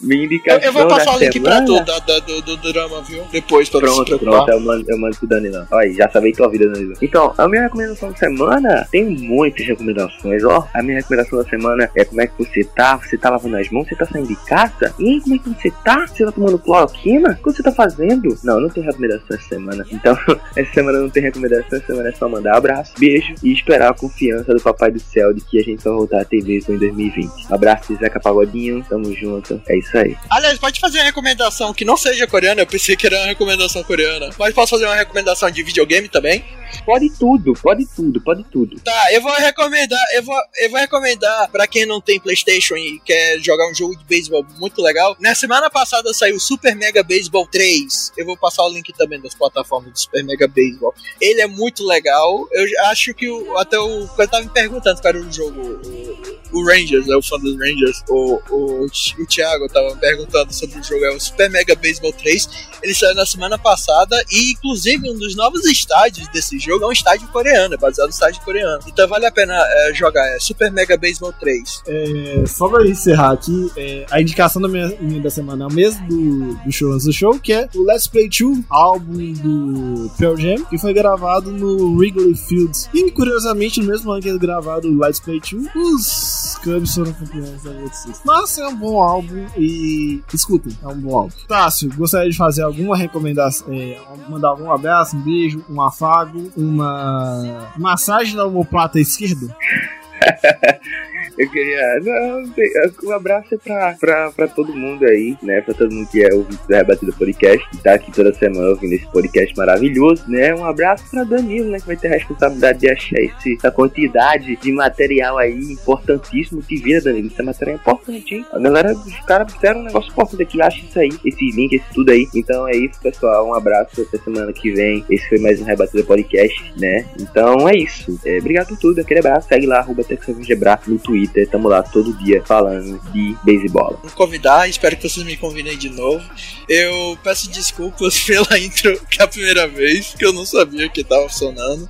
Minha Eu, indicação eu vou passar o link pra tu da, da- do, do drama, viu? Depois, pra tu se Pronto, pronto, eu mando, eu mando pro Danilão. Olha aí, já sabei tua vida, Danilão. Então, a minha recomendação da semana tem muitas recomendações, ó. A minha recomendação da semana é como é que você tá, você tá lavando as mãos, você tá saindo de casa? E aí, como é que você tá? Você tá tomando cloroquina? O que você tá fazendo? Não, não tem recomendação essa semana. Então, essa semana não tem recomendação, essa semana é só mandar abraço, beijo e esperar a confiança do Papai do Céu de que a gente vai voltar a TV em 2020. Um abraço Zeca Pagodinho, tamo junto, é isso aí. Aliás, pode fazer uma recomendação que não seja coreana, eu pensei que era uma recomendação coreana. Mas posso fazer uma recomendação de videogame também? Pode tudo, pode tudo, pode tudo. Tá, eu vou recomendar, eu vou, eu vou recomendar pra quem não tem PlayStation e quer jogar um jogo de beisebol muito legal. Na semana passada saiu Super Mega Baseball 3. Eu vou passar o link também das plataformas do Super Mega Baseball. Ele é muito legal. Eu acho que o, até o eu tava me perguntando qual era o jogo. O, o Rangers, é o fã dos Rangers. O, o, o Thiago tava me perguntando sobre o jogo. É o Super Mega Baseball 3. Ele saiu na semana passada e, inclusive, um dos novos estádios desse jogo é um estádio coreano, é baseado no estádio coreano. Então vale a pena é, jogar. É Super Mega Baseball 3. É, só pra encerrar aqui, é, a indicação da minha, minha da semana é o mesmo do, do show do show, que é o Let's Play 2, álbum do Pearl Jam, que foi gravado no Wrigley Field. E curiosamente, no mesmo ano que eles gravaram o Let's Play 2, os Cubs foram campeões da World Series. Mas é um bom álbum e escutem, é um bom álbum. Tássio, gostaria de fazer alguma recomendação, é, mandar algum abraço, um beijo, um afago, uma massagem na omoplata esquerda? Eu queria. Não, um abraço pra, pra, pra todo mundo aí, né? Pra todo mundo que é ouvinte do Rebatida Podcast, que tá aqui toda semana ouvindo esse podcast maravilhoso, né? Um abraço pra Danilo, né? Que vai ter a responsabilidade de achar esse, essa quantidade de material aí importantíssimo que vira, Danilo. Esse material é importante, hein? A galera, os caras fizeram um negócio importante aqui, acha isso aí, esse link, esse tudo aí. Então é isso, pessoal. Um abraço até semana que vem. Esse foi mais um Rebatida Podcast, né? Então é isso. É, obrigado por tudo. Aquele abraço. Segue lá, arroba no Twitter. Tamo lá todo dia falando de beisebol. me convidar, espero que vocês me convidem de novo. Eu peço desculpas pela intro, que é a primeira vez, que eu não sabia que tava funcionando.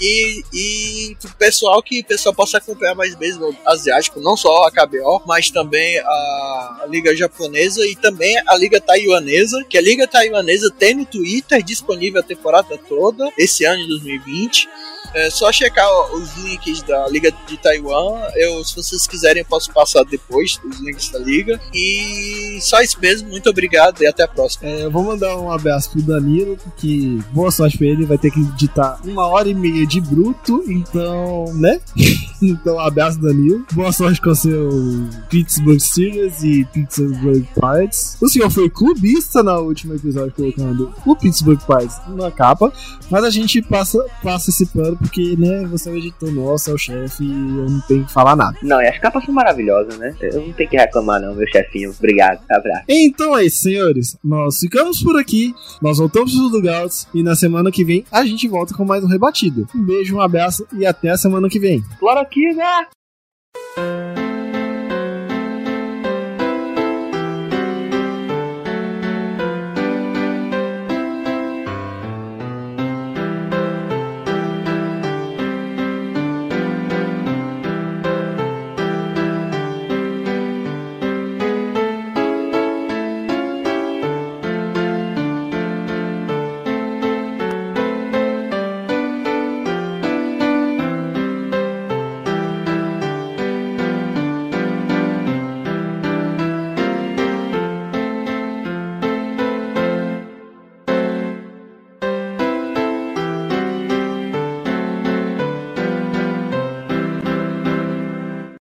E, e pro pessoal que o pessoal possa acompanhar mais beisebol asiático, não só a KBO, mas também a, a Liga Japonesa e também a Liga Taiwanesa, que a Liga Taiwanesa tem no Twitter disponível a temporada toda, esse ano de 2020. É só checar os links da Liga de Taiwan. Eu, se vocês quiserem, eu posso passar depois os links da Liga. E só isso mesmo. Muito obrigado e até a próxima. É, eu vou mandar um abraço pro Danilo, porque boa sorte pra ele, vai ter que editar uma hora e meia de bruto, então, né? então, abraço, Danilo. Boa sorte com o seu Pittsburgh Steelers e Pittsburgh Pirates. O senhor foi clubista no último episódio, colocando o Pittsburgh Pirates na capa, mas a gente passa, passa esse pano porque, né, você é o editor nosso, é o chefe e eu não tenho que falar nada. Não, e as capas são maravilhosas, né? Eu não tenho que reclamar, não, meu chefinho. Obrigado. Abraço. Então é isso, senhores. Nós ficamos por aqui. Nós voltamos pro Dugouts. E na semana que vem a gente volta com mais um rebatido. Um beijo, um abraço e até a semana que vem. Cloroquina!